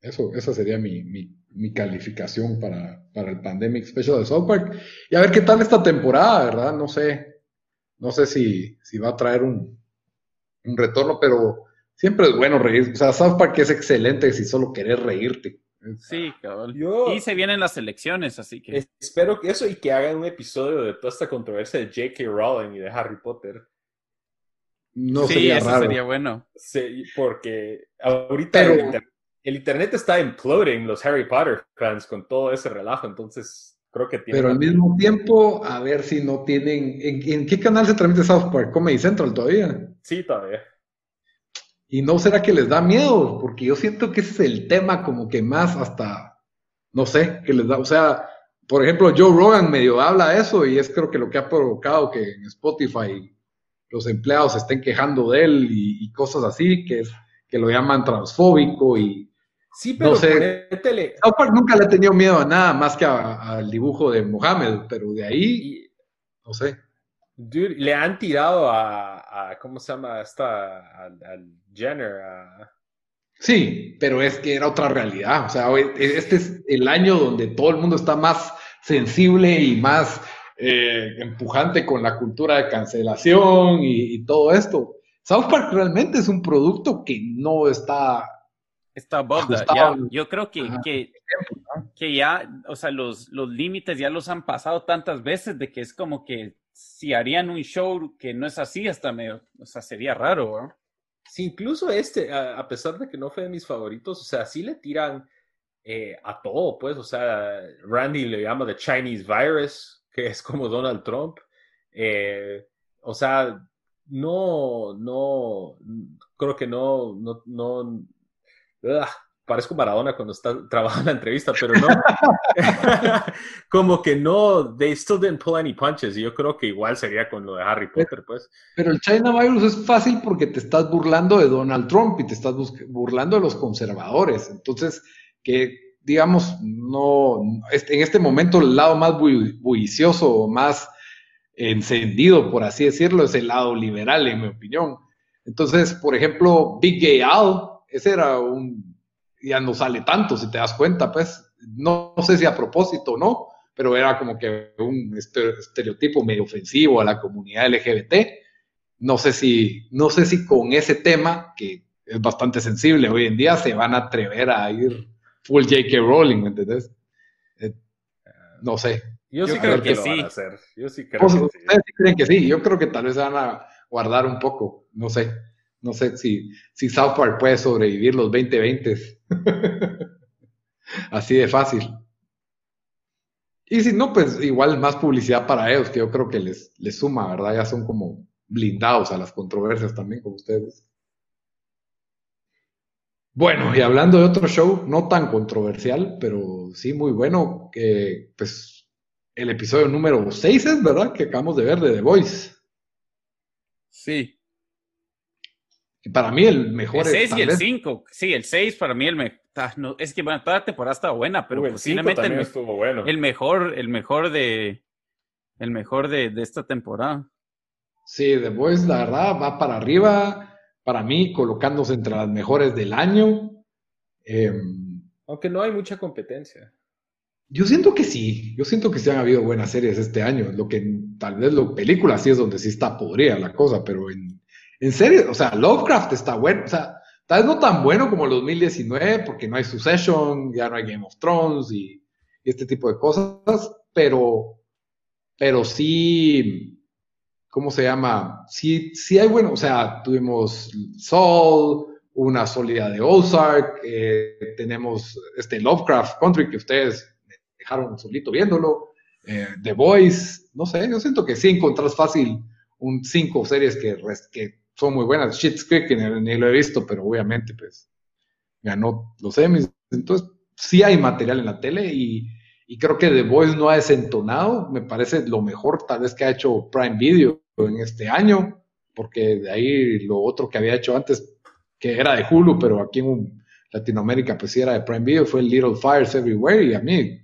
Eso, esa sería mi, mi, mi calificación para, para el Pandemic Special de South Park. Y a ver qué tal esta temporada, ¿verdad? No sé, no sé si, si va a traer un, un retorno, pero siempre es bueno reír. O sea, South Park es excelente si solo querés reírte. Sí, cabal. Yo- Y se vienen las elecciones, así que. Espero que eso y que hagan un episodio de toda esta controversia de J.K. Rowling y de Harry Potter. No sí, sería eso raro. sería bueno. Sí, porque ahorita Pero- el, inter- el internet está imploding los Harry Potter fans con todo ese relajo, entonces creo que tiene Pero al mismo tiempo, a ver si no tienen. ¿En, en qué canal se transmite South Park? Comedy Central todavía. Sí, todavía. ¿Y no será que les da miedo? Porque yo siento que ese es el tema como que más hasta, no sé, que les da, o sea, por ejemplo, Joe Rogan medio habla de eso y es creo que lo que ha provocado que en Spotify los empleados estén quejando de él y, y cosas así, que es que lo llaman transfóbico y Sí, pero No sé. South Park nunca le ha tenido miedo a nada más que al dibujo de Mohammed, pero de ahí, no sé. dude, le han tirado a, a- ¿cómo se llama? Esta, al, al Jenner, a- Sí, pero es que era otra realidad. O sea, este es el año donde todo el mundo está más sensible y más eh, empujante con la cultura de cancelación y, todo esto. South Park realmente es un producto que no está... Está above ya, Yo creo que, que, que, ya, o sea, los, los límites ya los han pasado tantas veces de que es como que si harían un show que no es así, hasta medio, o sea, sería raro, ¿no? Sí, incluso este, a, pesar de que no fue de mis favoritos, o sea, sí le tiran eh, a todo, pues, o sea, Randy le llama The Chinese Virus, que es como Donald Trump. Eh, o sea, no, no, creo que no, no, no, parezco Maradona cuando está trabajando la entrevista, pero no. como que no, they still didn't pull any punches. Y yo creo que igual sería con lo de Harry Potter, pues. Pero el China Virus es fácil porque te estás burlando de Donald Trump y te estás burlando de los conservadores. Entonces, que digamos, no, en este momento el lado más bullicioso o más encendido, por así decirlo, es el lado liberal, en mi opinión. Entonces, por ejemplo, Big Gay Al, ese era un ya no sale tanto, si te das cuenta, pues, no, sé si a propósito o no, pero era como que un estereotipo medio ofensivo a la comunidad LGBT. No sé si, no sé si con ese tema, que es bastante sensible hoy en día, se van a atrever a ir full J.K. Rowling, ¿me entendés? Eh, no sé. Yo, sí creo, que, sí. hacer. Yo sí creo que sí. Ustedes sí creen que sí. Yo creo que tal vez se van a guardar un poco. No sé. No sé si, si South Park puede sobrevivir los 2020. Así de fácil. Y si no, pues igual más publicidad para ellos, que yo creo que les, les suma, ¿verdad? Ya son como blindados a las controversias también, como ustedes. Bueno, y hablando de otro show, no tan controversial, pero sí muy bueno, que pues el episodio número 6 es, ¿verdad? Que acabamos de ver de The Voice. Sí, para mí el mejor el 6 y el 5. Sí, el 6 para mí el mejor. No, es que bueno, toda la temporada estaba buena, pero posiblemente el, estuvo bueno. el mejor, el mejor de el mejor de, de, esta temporada. Sí, The Voice, la verdad, va para arriba. Para mí, colocándose entre las mejores del año. Em, Aunque no hay mucha competencia. Yo siento que sí, yo siento que sí han habido buenas series este año. Lo que tal vez lo películas sí es donde sí está podrida la cosa, pero en en serio, o sea, Lovecraft está bueno, o sea, tal vez no tan bueno como el 2019, porque no hay Succession, ya no hay Game of Thrones y, este tipo de cosas, pero, pero sí, ¿cómo se llama? Sí, sí hay bueno, o sea, tuvimos Soul, una sólida de Ozark, eh, tenemos este Lovecraft Country que ustedes dejaron solito viéndolo, eh, The Voice, no sé, yo siento que sí encontrás fácil un cinco series que, que son muy buenas. Shit's Creek ni, lo he visto, pero obviamente pues ganó los Emmys. Entonces sí hay material en la tele y, creo que The Voice no ha desentonado. Me parece lo mejor tal vez que ha hecho Prime Video en este año, porque de ahí lo otro que había hecho antes, que era de Hulu, pero aquí en Latinoamérica pues sí era de Prime Video, fue Little Fires Everywhere y a mí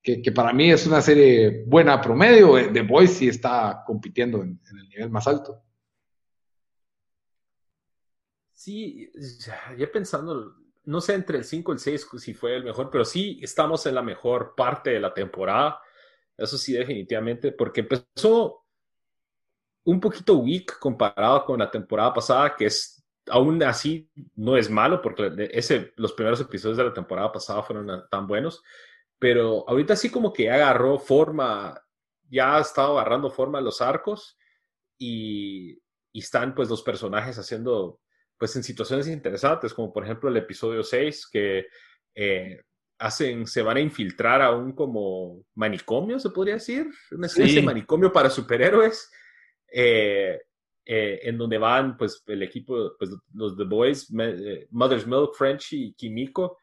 que, para mí es una serie buena promedio. The Voice sí está compitiendo en el nivel más alto. Sí, ya pensando, no sé entre el 5 y el 6 si fue el mejor, pero sí estamos en la mejor parte de la temporada. Eso sí, definitivamente, porque empezó un poquito weak comparado con la temporada pasada, que es aún así no es malo, porque ese, los primeros episodios de la temporada pasada fueron tan buenos, pero ahorita sí como que agarró forma, ya ha estado agarrando forma los arcos y, y están pues los personajes haciendo pues en situaciones interesantes, como por ejemplo el episodio 6, que eh, hacen, se van a infiltrar a un como manicomio, se podría decir, una especie de manicomio para superhéroes, eh, eh, en donde van pues el equipo, pues los The Boys, Mother's Milk, French y Kimiko,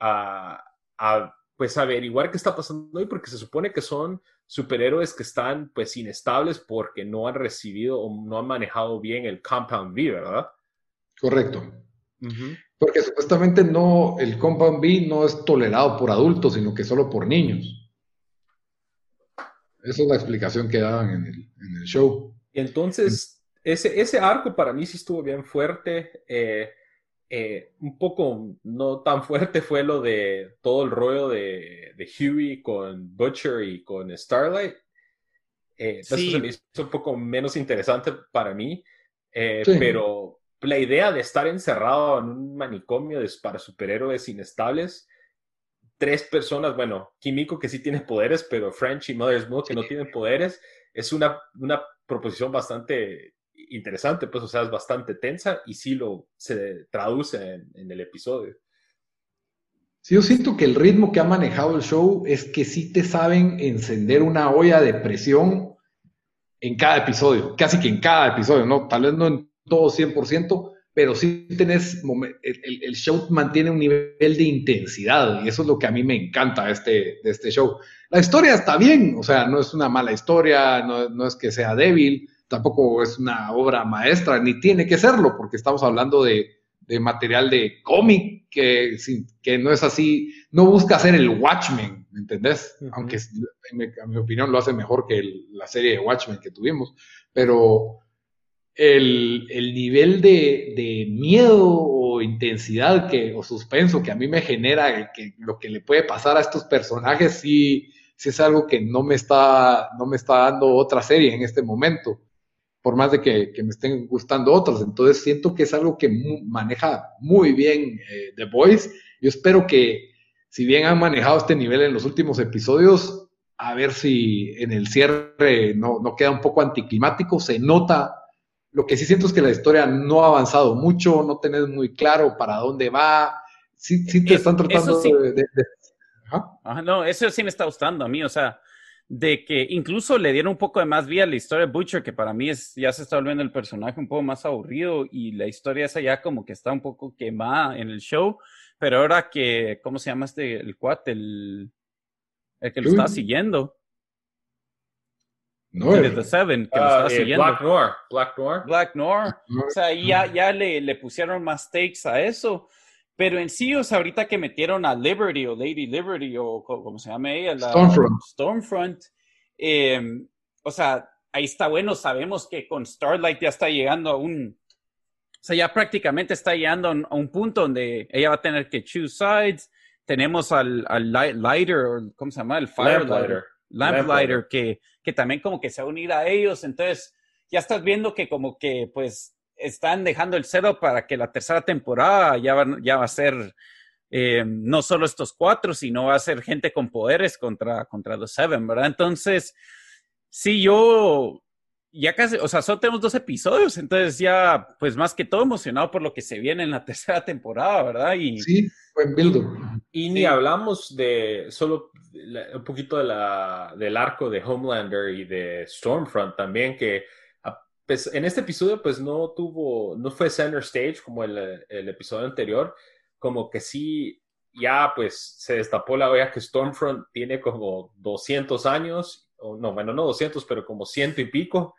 a, a pues averiguar qué está pasando hoy, porque se supone que son superhéroes que están pues inestables porque no han recibido o no han manejado bien el Compound V, ¿verdad? Correcto. Porque supuestamente no, el Compound V no es tolerado por adultos, sino que solo por niños. Esa es la explicación que daban en el, show. Y entonces, ese, ese arco para mí sí estuvo bien fuerte. Eh, Eh, un poco no tan fuerte fue lo de todo el rollo de, de Huey con Butcher y con Starlight. Eh, Eso se me hizo un poco menos interesante para mí, eh, pero la idea de estar encerrado en un manicomio para superhéroes inestables, tres personas, bueno, Kimiko que sí tiene poderes, pero French y Mother's Milk que no tienen poderes, es una, una proposición bastante interesante, pues, o sea, es bastante tensa y sí lo se traduce en, el episodio. Sí, yo siento que el ritmo que ha manejado el show es que sí te saben encender una olla de presión en cada episodio, casi que en cada episodio, ¿no? Tal vez no en todo 100%, pero sí tenés, el, el, show mantiene un nivel de intensidad y eso es lo que a mí me encanta de este, de este show. La historia está bien, o sea, no es una mala historia, no, no es que sea débil, tampoco es una obra maestra, ni tiene que serlo, porque estamos hablando de, material de cómic que, que no es así, no busca ser el Watchmen, ¿me entendés? Aunque a mi opinión lo hace mejor que la serie de Watchmen que tuvimos, pero el, nivel de, miedo o intensidad que, o suspenso que a mí me genera que lo que le puede pasar a estos personajes sí, sí es algo que no me está, no me está dando otra serie en este momento por más de que, me estén gustando otras. Entonces siento que es algo que maneja muy bien eh, The Voice. Yo espero que, si bien han manejado este nivel en los últimos episodios, a ver si en el cierre no, queda un poco anticlimático, se nota. Lo que sí siento es que la historia no ha avanzado mucho, no tenés muy claro para dónde va. Sí, sí te están tratando de... no, eso sí me está gustando a mí, o sea, de que incluso le dieron un poco de más vida a la historia de Butcher, que para mí es, ya se está volviendo el personaje un poco más aburrido y la historia esa ya como que está un poco quemada en el show, pero ahora que, ¿cómo se llama este, el cuate, el, el que lo está siguiendo? No, el The Seven, que lo ah, eh, siguiendo. Black Noir, Black Noir. Black Noir. O sea, ya, ya le, le pusieron más takes a eso. Pero en sí, o sea, ahorita que metieron a Liberty o Lady Liberty o como se llama ella, la Stormfront, Stormfront em, o sea, ahí está bueno, sabemos que con Starlight ya está llegando a un, o sea, ya prácticamente está llegando a un punto donde ella va a tener que choose sides. Tenemos al, al lighter, ¿cómo se llama? El firelighter. Lamplighter, que, que también como que se va a unir a ellos. Entonces, ya estás viendo que como que, pues, están dejando el cero para que la tercera temporada ya va, ya va a ser eh, no solo estos cuatro, sino va a ser gente con poderes contra, contra los Seven, ¿verdad? Entonces, sí, yo ya casi, o sea, solo tenemos dos episodios, entonces ya, pues más que todo emocionado por lo que se viene en la tercera temporada, ¿verdad? Y, sí, buen build. Y ni hablamos de solo un poquito de la, del arco de Homelander y de Stormfront también, que pues en este episodio pues no tuvo, no fue center stage como el, el, episodio anterior, como que sí, ya pues se destapó la olla que Stormfront tiene como 200 años, o no, bueno, no 200, pero como ciento y pico.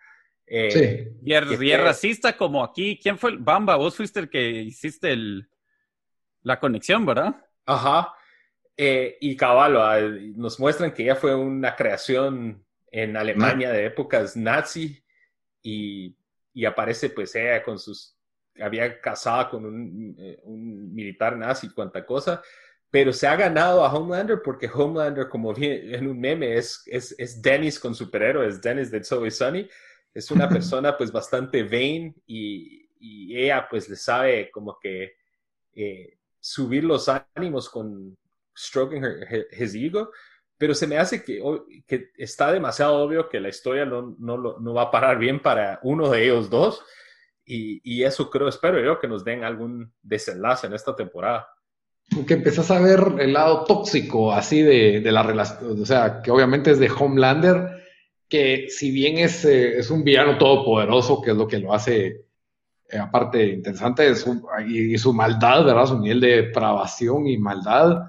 Eh, sí. Y es, racista como aquí, ¿quién fue? Bamba, vos fuiste el que hiciste el, la conexión, ¿verdad? Ajá. Eh, y Caballo, ah, nos muestran que ya fue una creación en Alemania de épocas nazi y, aparece pues ella con sus, había casado con un, eh, un, militar nazi, cuanta cosa, pero se ha ganado a Homelander porque Homelander, como en un meme, es, es, es Dennis con superhéroes, Dennis de Zoe Sunny, es una persona pues bastante vain y, y ella pues le sabe como que eh, subir los ánimos con stroking her, his ego pero se me hace que, que está demasiado obvio que la historia no, no, no, va a parar bien para uno de ellos dos. Y, y, eso creo, espero yo, que nos den algún desenlace en esta temporada. Que empezás a ver el lado tóxico así de, de la relación, o sea, que obviamente es de Homelander, que si bien es, eh, es un villano todopoderoso, que es lo que lo hace, eh, aparte interesante, es y, y, su maldad, ¿verdad? Su nivel de depravación y maldad,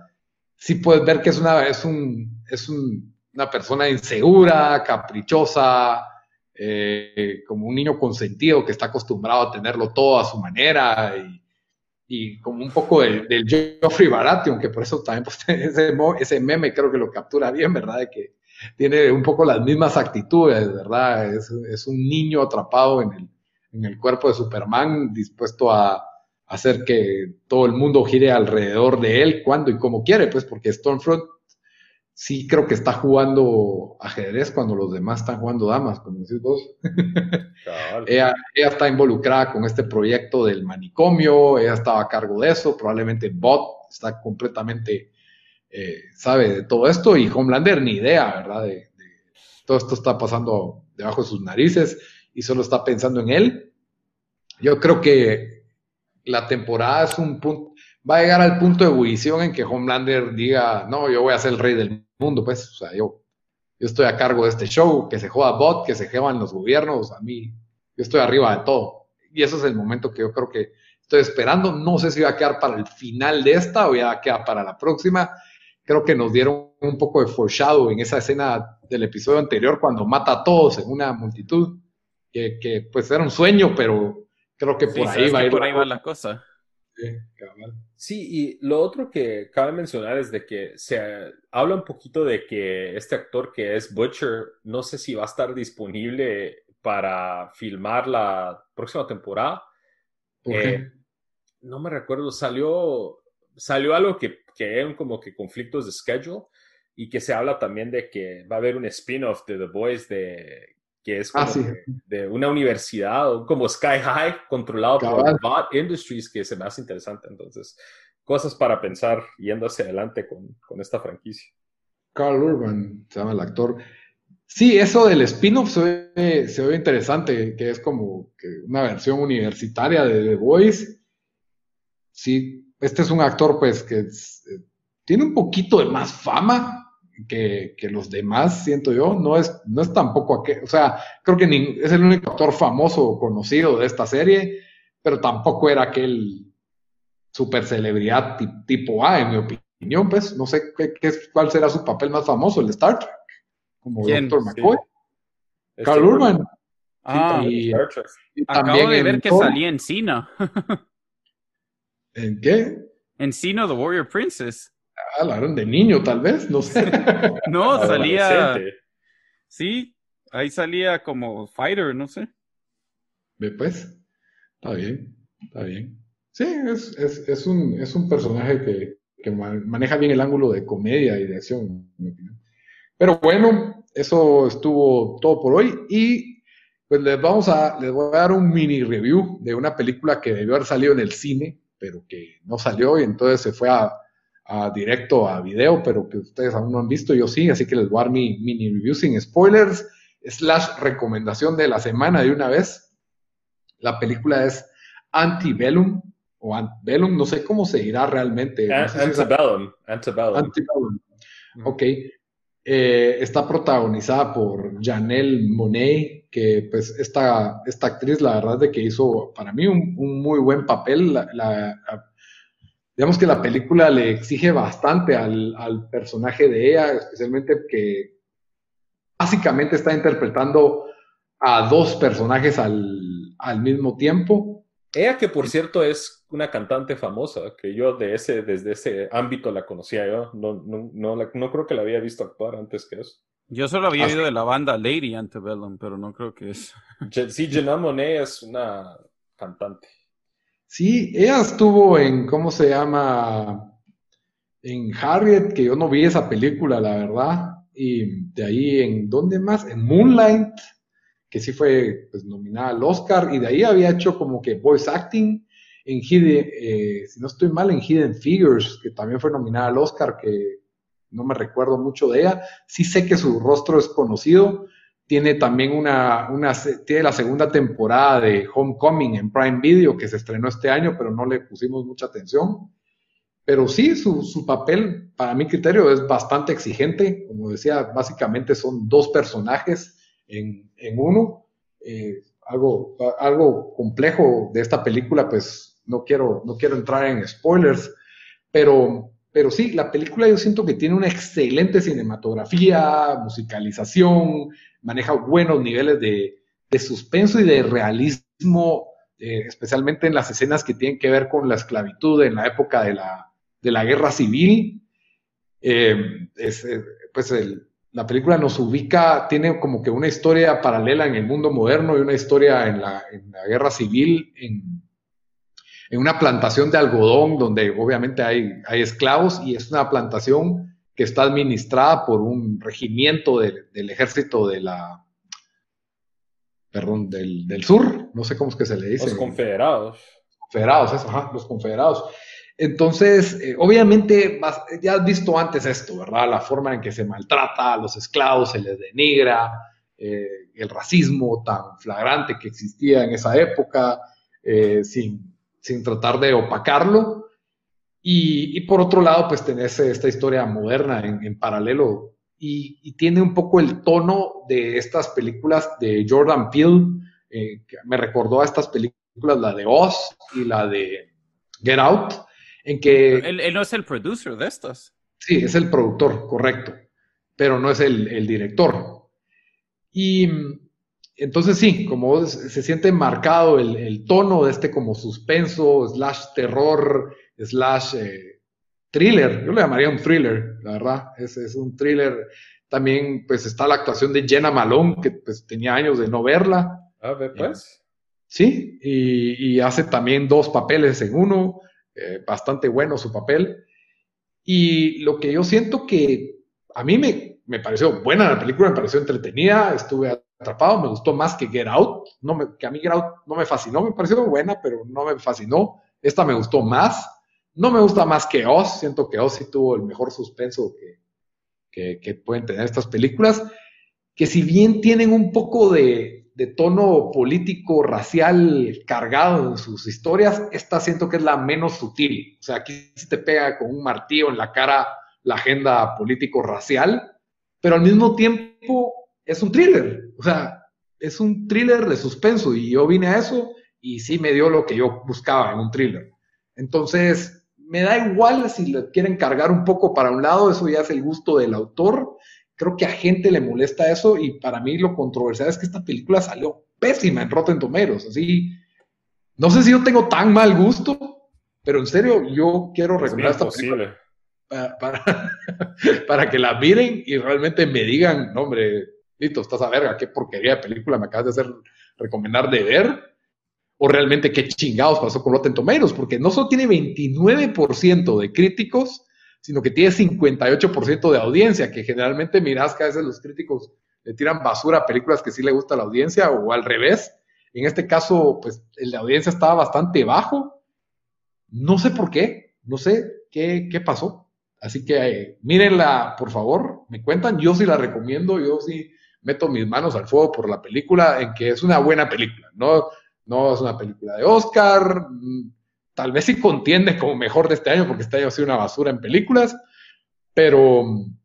sí puedes ver que es una, es un, es una persona insegura, caprichosa, eh, como un niño consentido que está acostumbrado a tenerlo todo a su manera y, como un poco del, del Geoffrey Baratheon, que por eso también pues, ese, ese, meme creo que lo captura bien, ¿verdad? De que tiene un poco las mismas actitudes, ¿verdad? Es, es un niño atrapado en el, en el, cuerpo de Superman, dispuesto a, hacer que todo el mundo gire alrededor de él cuando y como quiere, pues porque Stormfront sí creo que está jugando ajedrez cuando los demás están jugando damas, como decís vos. ella, está involucrada con este proyecto del manicomio, ella estaba a cargo de eso, probablemente Bot está completamente, eh, sabe de todo esto y Homelander ni idea, ¿verdad? De, todo esto está pasando debajo de sus narices y solo está pensando en él. Yo creo que la temporada es un punto, va a llegar al punto de ebullición en que Homelander diga, no, yo voy a ser el rey del mundo, pues, o sea, yo, yo estoy a cargo de este show, que se joda bot, que se jodan los gobiernos, a mí, yo estoy arriba de todo. Y ese es el momento que yo creo que estoy esperando. No sé si va a quedar para el final de esta o ya va a quedar para la próxima. Creo que nos dieron un poco de foreshadow en esa escena del episodio anterior cuando mata a todos en una multitud, que, que pues era un sueño, pero creo que por ahí va a ir. Por ahí va la cosa. Sí, y lo otro que cabe mencionar es de que se habla un poquito de que este actor que es Butcher, no sé si va a estar disponible para filmar la próxima temporada. Eh, no me recuerdo, salió, salió algo que, que eran como que conflictos de schedule y que se habla también de que va a haber un spin-off de The Boys de que es ah, de una universidad, como Sky High, controlado por Bot Industries, que se me hace interesante. Entonces, cosas para pensar yendo hacia adelante con, con esta franquicia. Carl Urban se llama el actor. Sí, eso del spin-off se ve, se ve interesante, que es como que una versión universitaria de The Voice. Sí, este es un actor pues que eh, tiene un poquito de más fama, que, los demás, siento yo, no es, no es tampoco aquel, o sea, creo que es el único actor famoso o conocido de esta serie, pero tampoco era aquel super celebridad tipo A, en mi opinión, pues, no sé qué, cuál será su papel más famoso, el de Star Trek, como Dr. McCoy. Carl Urban. Ah, y, Acabo de ver que salía en Cena. ¿En qué? En Cena, The Warrior Princess. Ah, hablaron de niño, tal vez, no sé. no, salía. Sí, ahí salía como fighter, no sé. Ve pues, está bien, está bien. Sí, es, es, es, un, es un personaje que, que, maneja bien el ángulo de comedia y de acción, en mi opinión. Pero bueno, eso estuvo todo por hoy y pues les vamos a, les voy a dar un mini review de una película que debió haber salido en el cine, pero que no salió y entonces se fue a, a directo a video, pero que ustedes aún no han visto, yo sí, así que les voy a dar mi mini review sin spoilers, slash recomendación de la semana de una vez. La película es Antebellum, o Antebellum, no sé cómo se dirá realmente. antebellum, antebellum. Ok. Eh, está protagonizada por Janelle Monet, que pues esta, esta actriz, la verdad de que hizo para mí un, muy buen papel. la, digamos que la película le exige bastante al, personaje de ella, especialmente que básicamente está interpretando a dos personajes al, mismo tiempo. Ella que por cierto es una cantante famosa, que yo de ese, desde ese ámbito la conocía yo, no, no, creo que la había visto actuar antes que eso. Yo solo había oído de la banda Lady Antebellum, pero no creo que es. Sí, Jenna Monet es una cantante. Sí, ella estuvo en, ¿cómo se llama? En Harriet, que yo no vi esa película, la verdad. Y de ahí, ¿en dónde más? En Moonlight, que sí fue pues, nominada al Oscar. Y de ahí había hecho como que voice acting en Hidden, eh, si no estoy mal, en Hidden Figures, que también fue nominada al Oscar, que no me recuerdo mucho de ella. Sí sé que su rostro es conocido, tiene también una, una, tiene la segunda temporada de Homecoming en Prime Video que se estrenó este año, pero no le pusimos mucha atención. Pero sí, su, su papel, para mi criterio, es bastante exigente. Como decía, básicamente son dos personajes en, en uno. Eh, algo, algo complejo de esta película, pues no quiero, no quiero entrar en spoilers, pero pero sí, la película yo siento que tiene una excelente cinematografía, musicalización, maneja buenos niveles de, suspenso y de realismo, eh, especialmente en las escenas que tienen que ver con la esclavitud en la época de la, de la guerra civil. Eh, eh, pues la película nos ubica, tiene como que una historia paralela en el mundo moderno y una historia en la, en la guerra civil en, en una plantación de algodón donde obviamente hay, hay esclavos y es una plantación que está administrada por un regimiento del ejército de la, perdón, del, del, sur, no sé cómo es que se le dice. Los confederados. Confederados, eso, ajá, los confederados. Entonces, eh, obviamente, ya has visto antes esto, ¿verdad? La forma en que se maltrata a los esclavos, se les denigra, eh, el racismo tan flagrante que existía en esa época, eh, sin, sin, tratar de opacarlo. Y, y, por otro lado, pues tenés esta historia moderna en, en paralelo y, y, tiene un poco el tono de estas películas de Jordan Peele, que me recordó a estas películas, la de Oz y la de Get Out, en que... Él, no es el producer de estas. Sí, es el productor, correcto, pero no es el, el director. Y entonces sí, como se siente marcado el, el, tono de este como suspenso, slash terror, slash eh, thriller, yo le llamaría un thriller, la verdad, es, es un thriller. También pues está la actuación de Jenna Malone, que pues tenía años de no verla. A ver, pues. Sí, y, y hace también dos papeles en uno. Eh, bastante bueno su papel. Y lo que yo siento que a mí me, me, pareció buena la película, me pareció entretenida, estuve atrapado, me gustó más que Get Out, no me, que a mí Get Out no me fascinó, me pareció buena, pero no me fascinó. Esta me gustó más, no me gusta más que Oz, siento que Oz sí tuvo el mejor suspenso que, pueden tener estas películas, que si bien tienen un poco de, de tono político, racial cargado en sus historias, esta siento que es la menos sutil. O sea, aquí se te pega con un martillo en la cara la agenda político-racial, pero al mismo tiempo es un thriller. O sea, es un thriller de suspenso y yo vine a eso y sí me dio lo que yo buscaba en un thriller. Entonces, me da igual si le quieren cargar un poco para un lado, eso ya es el gusto del autor. Creo que a gente le molesta eso y para mí lo controversial es que esta película salió pésima en Rotten Tomatoes, así, no sé si yo tengo tan mal gusto, pero en serio, yo quiero recomendar esta película para, para, que la miren y realmente me digan, no hombre, Lito, estás a verga, qué porquería de película me acabas de hacer recomendar de ver, o realmente qué chingados pasó con Rotten Tomatoes, porque no solo tiene 29% de críticos, sino que tiene 58% de audiencia, que generalmente mirás que a veces los críticos le tiran basura a películas que sí le gusta a la audiencia o al revés. En este caso, pues de audiencia estaba bastante bajo. No sé por qué, no sé qué, qué pasó. Así que eh, mírenla, por favor, me cuentan. Yo sí la recomiendo, yo sí meto mis manos al fuego por la película, en que es una buena película. No, no es una película de Oscar, mm, tal vez sí contiende como mejor de este año, porque este año ha sido una basura en películas, pero mm,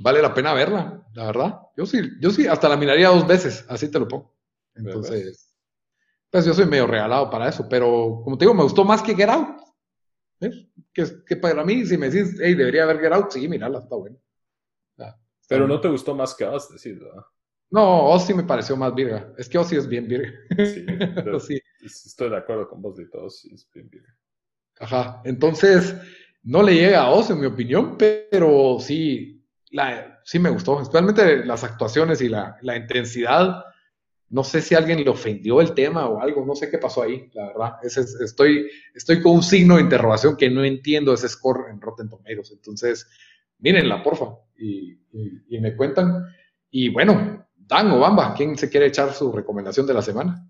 vale la pena verla, la verdad. Yo sí, yo sí, hasta la miraría dos veces, así te lo pongo. Entonces, pues yo soy medio regalado para eso, pero como te digo, me gustó más que Get Out. Que, que, para mí, si me decís, hey, debería haber Get Out, sí, mirala, está bueno. pero no te gustó más que Us, decís, ¿verdad? No, Ozzy me pareció más virga. Es que Ozzy es bien virga. Sí, estoy de acuerdo con vos de todo, sí, es bien virga. Ajá, entonces no le llega a Ozzy en mi opinión, pero sí, la, sí me gustó, especialmente las actuaciones y la, la intensidad. No sé si alguien le ofendió el tema o algo, no sé qué pasó ahí, la verdad. estoy, estoy con un signo de interrogación que no entiendo ese score en Rotten Tomatoes. Entonces, mírenla, porfa, y, y, y me cuentan. Y bueno, Dan o Bamba, ¿quién se quiere echar su recomendación de la semana?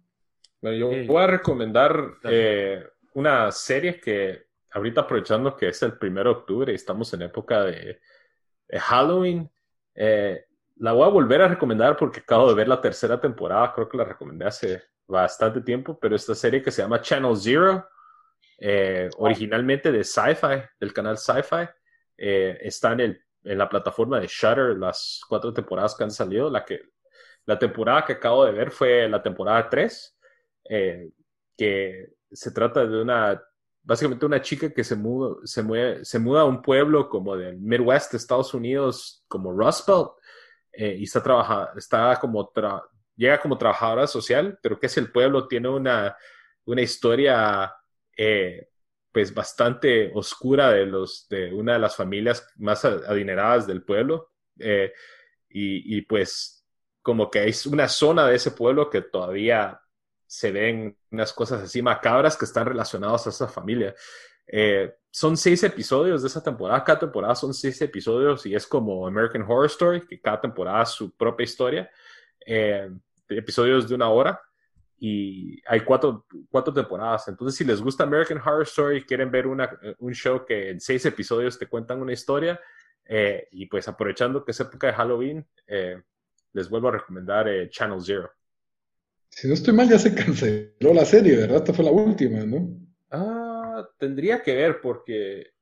Bueno, yo voy a recomendar eh, una serie que ahorita aprovechando que es el primero de octubre y estamos en época de, Halloween, eh, la voy a volver a recomendar porque acabo de ver la tercera temporada, creo que la recomendé hace bastante tiempo, pero esta serie que se llama Channel Zero, eh, originalmente de Sci-Fi, del canal Sci-Fi, está en, el, en la plataforma de Shutter, las cuatro temporadas que han salido, la que la temporada que acabo de ver fue la temporada 3, eh, que se trata de una, básicamente una chica que se muda, se, se muda a un pueblo como del Midwest Estados Unidos, como Rust Belt, eh, y está, trabaja, está como, llega como trabajadora social, pero que es el pueblo, tiene una, una historia eh, pues bastante oscura de, los, de una de las familias más adineradas del pueblo. y, pues como que es una zona de ese pueblo que todavía se ven unas cosas así macabras que están relacionadas a esa familia. Eh, son seis episodios de esa temporada, cada temporada son seis episodios y es como American Horror Story, que cada temporada es su propia historia, eh, episodios de una hora y hay cuatro, cuatro temporadas. Entonces, si les gusta American Horror Story, quieren ver una, un show que en seis episodios te cuentan una historia, eh, y pues aprovechando que es época de Halloween, les vuelvo a recomendar Channel Zero. Si no estoy mal, ya se canceló la serie, ¿verdad? Esta fue la última, ¿no? Ah, tendría que ver porque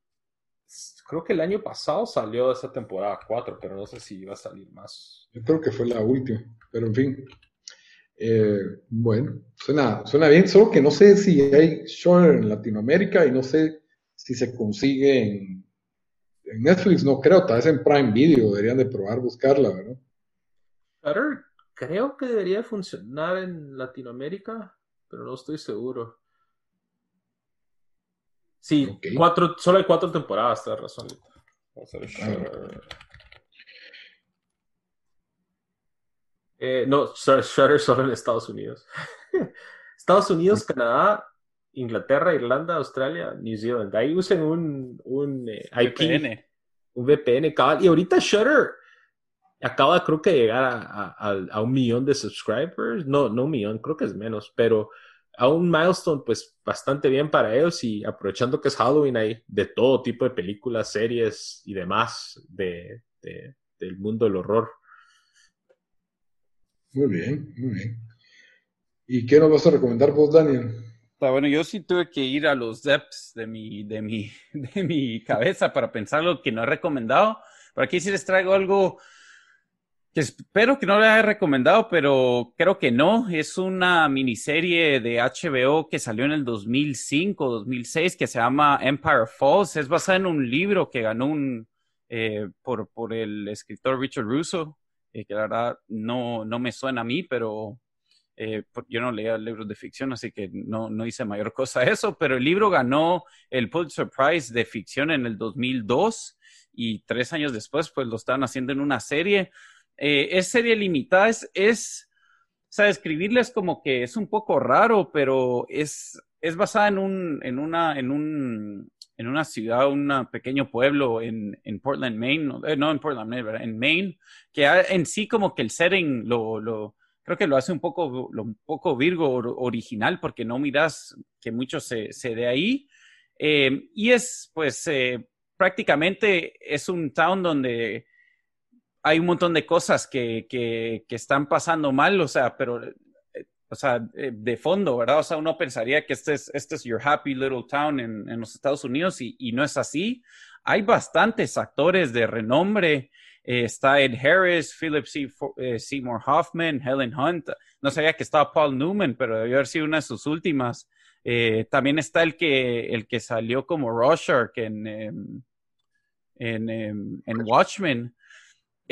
creo que el año pasado salió esa temporada 4, pero no sé si iba a salir más. Yo creo que fue la última, pero en fin. Eh, bueno, suena, suena bien, solo que no sé si hay Shore en Latinoamérica y no sé si se consigue en, en Netflix, no creo, tal vez en Prime Video, deberían de probar buscarla, ¿verdad? Creo que debería funcionar en Latinoamérica, pero no estoy seguro. Sí, cuatro, solo hay cuatro temporadas, tienes razón. Ah, eh, no, Shutter solo en Estados Unidos. Estados Unidos, Canadá, Inglaterra, Irlanda, Australia, New Zealand. Ahí usen un, un eh, IP, VPN. Un VPN, Y ahorita Shutter acaba creo que llegar a, un millón de subscribers, no, no un millón, creo que es menos, pero a un milestone pues bastante bien para ellos y aprovechando que es Halloween hay de todo tipo de películas, series y demás de, del mundo del horror. Muy bien, muy bien. ¿Y qué nos vas a recomendar vos, Daniel? Ah, bueno, yo sí tuve que ir a los depths de mi, de mi, de mi cabeza para pensar lo que no he recomendado. Pero aquí sí les traigo algo espero que no le haya recomendado, pero creo que no. Es una miniserie de HBO que salió en el 2005, 2006, que se llama Empire Falls. Es basada en un libro que ganó un, eh, por, por el escritor Richard Russo, eh, que la verdad no, no me suena a mí, pero eh, yo no leía libros de ficción, así que no, no hice mayor cosa a eso, pero el libro ganó el Pulitzer Prize de ficción en el 2002 y tres años después, pues lo están haciendo en una serie eh, es serie limitada, es, es, o sea, escribirles como que es un poco raro, pero es, es basada en un, en una, en un, en una ciudad, un pequeño pueblo en, en Portland, Maine, no, eh, en Portland, Maine, en Maine, que en sí como que el setting lo, lo creo que lo hace un poco, lo, un poco Virgo original, porque no miras que mucho se, se de ahí. Eh, y es, pues, prácticamente es un town donde hay un montón de cosas que, que, que están pasando mal, o sea, pero, eh, o sea, eh, de fondo, ¿verdad? O sea, uno pensaría que este es, este es your happy little town en, en los Estados Unidos y, y, no es así. Hay bastantes actores de renombre. Eh, está Ed Harris, Philip Seymour Hoffman, Helen Hunt. No sabía que estaba Paul Newman, pero debió haber sido una de sus últimas. también está el que, el que salió como Rorschach en, em, en, em, en Watchmen.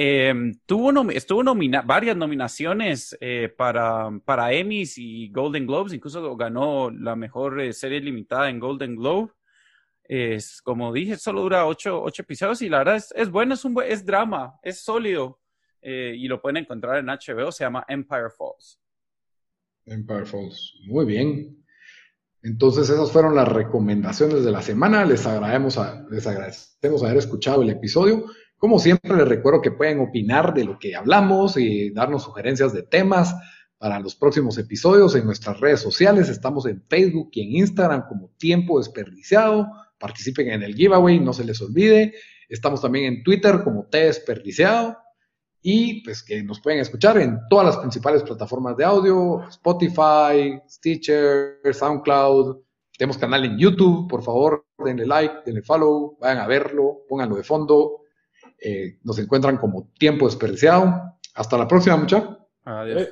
Em, tuvo estuvo varias nominaciones eh, para, para Emmys y Golden Globes, incluso ganó la mejor eh, serie limitada en Golden Globe. Es, como dije, solo dura ocho, ocho episodios y la verdad es, es bueno, es, un, es drama, es sólido eh, y lo pueden encontrar en HBO, se llama Empire Falls. Empire Falls, muy bien. Entonces esas fueron las recomendaciones de la semana, les agradecemos, a, les agradecemos haber escuchado el episodio. Como siempre, les recuerdo que pueden opinar de lo que hablamos y darnos sugerencias de temas para los próximos episodios en nuestras redes sociales. Estamos en Facebook y en Instagram como Tiempo Desperdiciado. Participen en el giveaway, no se les olvide. Estamos también en Twitter como T Desperdiciado. Y pues que nos pueden escuchar en todas las principales plataformas de audio, Spotify, Stitcher, SoundCloud. Tenemos canal en YouTube, por favor, denle like, denle follow, vayan a verlo, pónganlo de fondo, eh, nos encuentran como tiempo desperdiciado. Hasta la próxima, muchachos. Adiós.